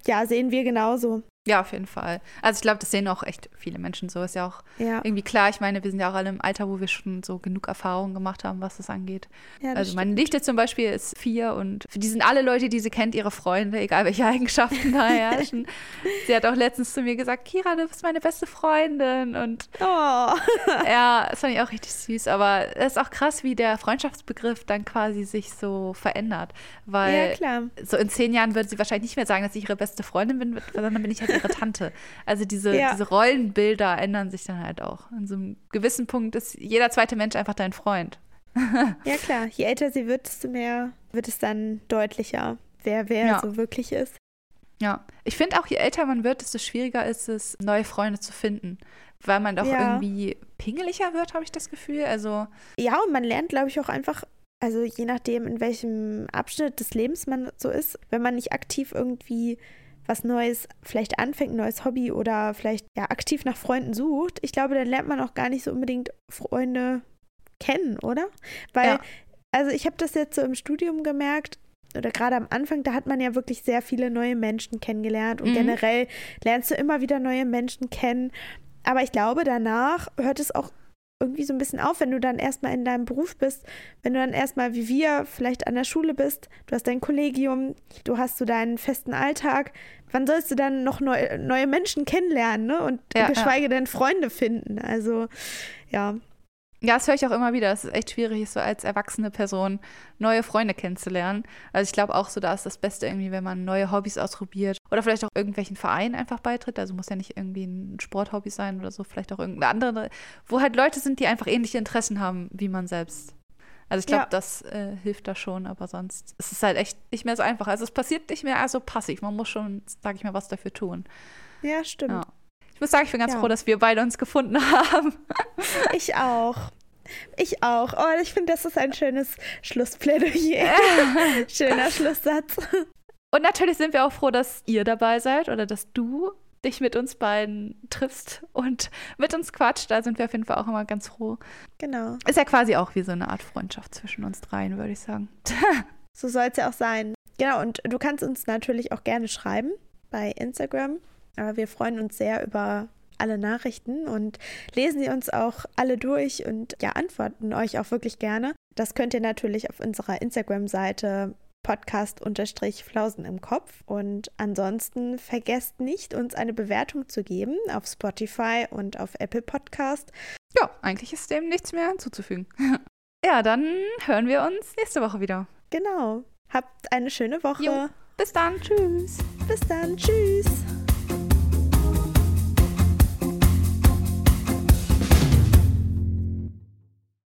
S1: Ja, sehen wir genauso.
S2: Ja, auf jeden Fall. Also ich glaube, das sehen auch echt viele Menschen so. Ist ja auch
S1: Ja,
S2: irgendwie klar. Ich meine, wir sind ja auch alle im Alter, wo wir schon so genug Erfahrungen gemacht haben, was das angeht.
S1: ja das
S2: Also meine
S1: stimmt.
S2: Nichte zum Beispiel ist vier und für die sind alle Leute, die sie kennt, ihre Freunde, egal welche Eigenschaften da herrschen. sie hat auch letztens zu mir gesagt, Kira, du bist meine beste Freundin. Und
S1: Oh,
S2: ja, das fand ich auch richtig süß. Aber es ist auch krass, wie der Freundschaftsbegriff dann quasi sich so verändert. Weil
S1: ja klar.
S2: so in zehn Jahren würde sie wahrscheinlich nicht mehr sagen, dass ich ihre beste Freundin bin, sondern bin ich halt ihre Tante. Also diese,
S1: Ja.
S2: diese Rollenbilder ändern sich dann halt auch. An so einem gewissen Punkt ist jeder zweite Mensch einfach dein Freund.
S1: Ja klar, je älter sie wird, desto mehr wird es dann deutlicher, wer wer
S2: Ja.
S1: so wirklich ist.
S2: Ja, ich finde auch, je älter man wird, desto schwieriger ist es, neue Freunde zu finden. Weil man doch
S1: Ja.
S2: irgendwie pingeliger wird, habe ich das Gefühl. Also,
S1: Ja, und man lernt, glaube ich, auch einfach, also je nachdem, in welchem Abschnitt des Lebens man so ist, wenn man nicht aktiv irgendwie was Neues vielleicht anfängt, ein neues Hobby oder vielleicht ja aktiv nach Freunden sucht, ich glaube, dann lernt man auch gar nicht so unbedingt Freunde kennen, oder? Weil,
S2: Ja.
S1: also ich habe das jetzt so im Studium gemerkt, oder gerade am Anfang, da hat man ja wirklich sehr viele neue Menschen kennengelernt und
S2: Mhm.
S1: generell lernst du immer wieder neue Menschen kennen. Aber ich glaube, danach hört es auch irgendwie so ein bisschen auf, wenn du dann erstmal in deinem Beruf bist, wenn du dann erstmal wie wir vielleicht an der Schule bist, du hast dein Kollegium, du hast so deinen festen Alltag, wann sollst du dann noch neu, neue Menschen kennenlernen ne? und
S2: Ja,
S1: geschweige denn Freunde finden? Also ja,
S2: ja, das höre ich auch immer wieder, es echt schwierig ist, so als erwachsene Person neue Freunde kennenzulernen. Also ich glaube auch so, da ist das Beste irgendwie, wenn man neue Hobbys ausprobiert oder vielleicht auch irgendwelchen Vereinen einfach beitritt. Also muss ja nicht irgendwie ein Sporthobby sein oder so, vielleicht auch irgendeine andere, wo halt Leute sind, die einfach ähnliche Interessen haben wie man selbst. Also ich glaube,
S1: Ja.
S2: das äh, hilft da schon, aber sonst ist es halt echt nicht mehr so einfach. Also es passiert nicht mehr so passiv. Man muss schon, sage ich mal, was dafür tun.
S1: Ja, stimmt.
S2: Ja. Ich muss sagen, ich bin ganz
S1: Ja.
S2: froh, dass wir beide uns gefunden haben.
S1: Ich auch. Ich auch. Oh, ich finde, das ist ein schönes Schlussplädoyer. Schöner Schlusssatz.
S2: Und natürlich sind wir auch froh, dass ihr dabei seid oder dass du dich mit uns beiden triffst und mit uns quatscht. Da sind wir auf jeden Fall auch immer ganz froh.
S1: Genau.
S2: Ist ja quasi auch wie so eine Art Freundschaft zwischen uns dreien, würde ich sagen.
S1: So soll es ja auch sein. Genau, und du kannst uns natürlich auch gerne schreiben bei Instagram. Aber wir freuen uns sehr über alle Nachrichten und lesen sie uns auch alle durch und ja, antworten euch auch wirklich gerne. Das könnt ihr natürlich auf unserer Instagram-Seite Podcast-Flausen im Kopf. Und ansonsten vergesst nicht, uns eine Bewertung zu geben auf Spotify und auf Apple Podcast.
S2: Ja, eigentlich ist dem nichts mehr hinzuzufügen. Ja, dann hören wir uns nächste Woche wieder.
S1: Genau. Habt eine schöne Woche.
S2: Jo. Bis dann. Tschüss.
S1: Bis dann. Tschüss.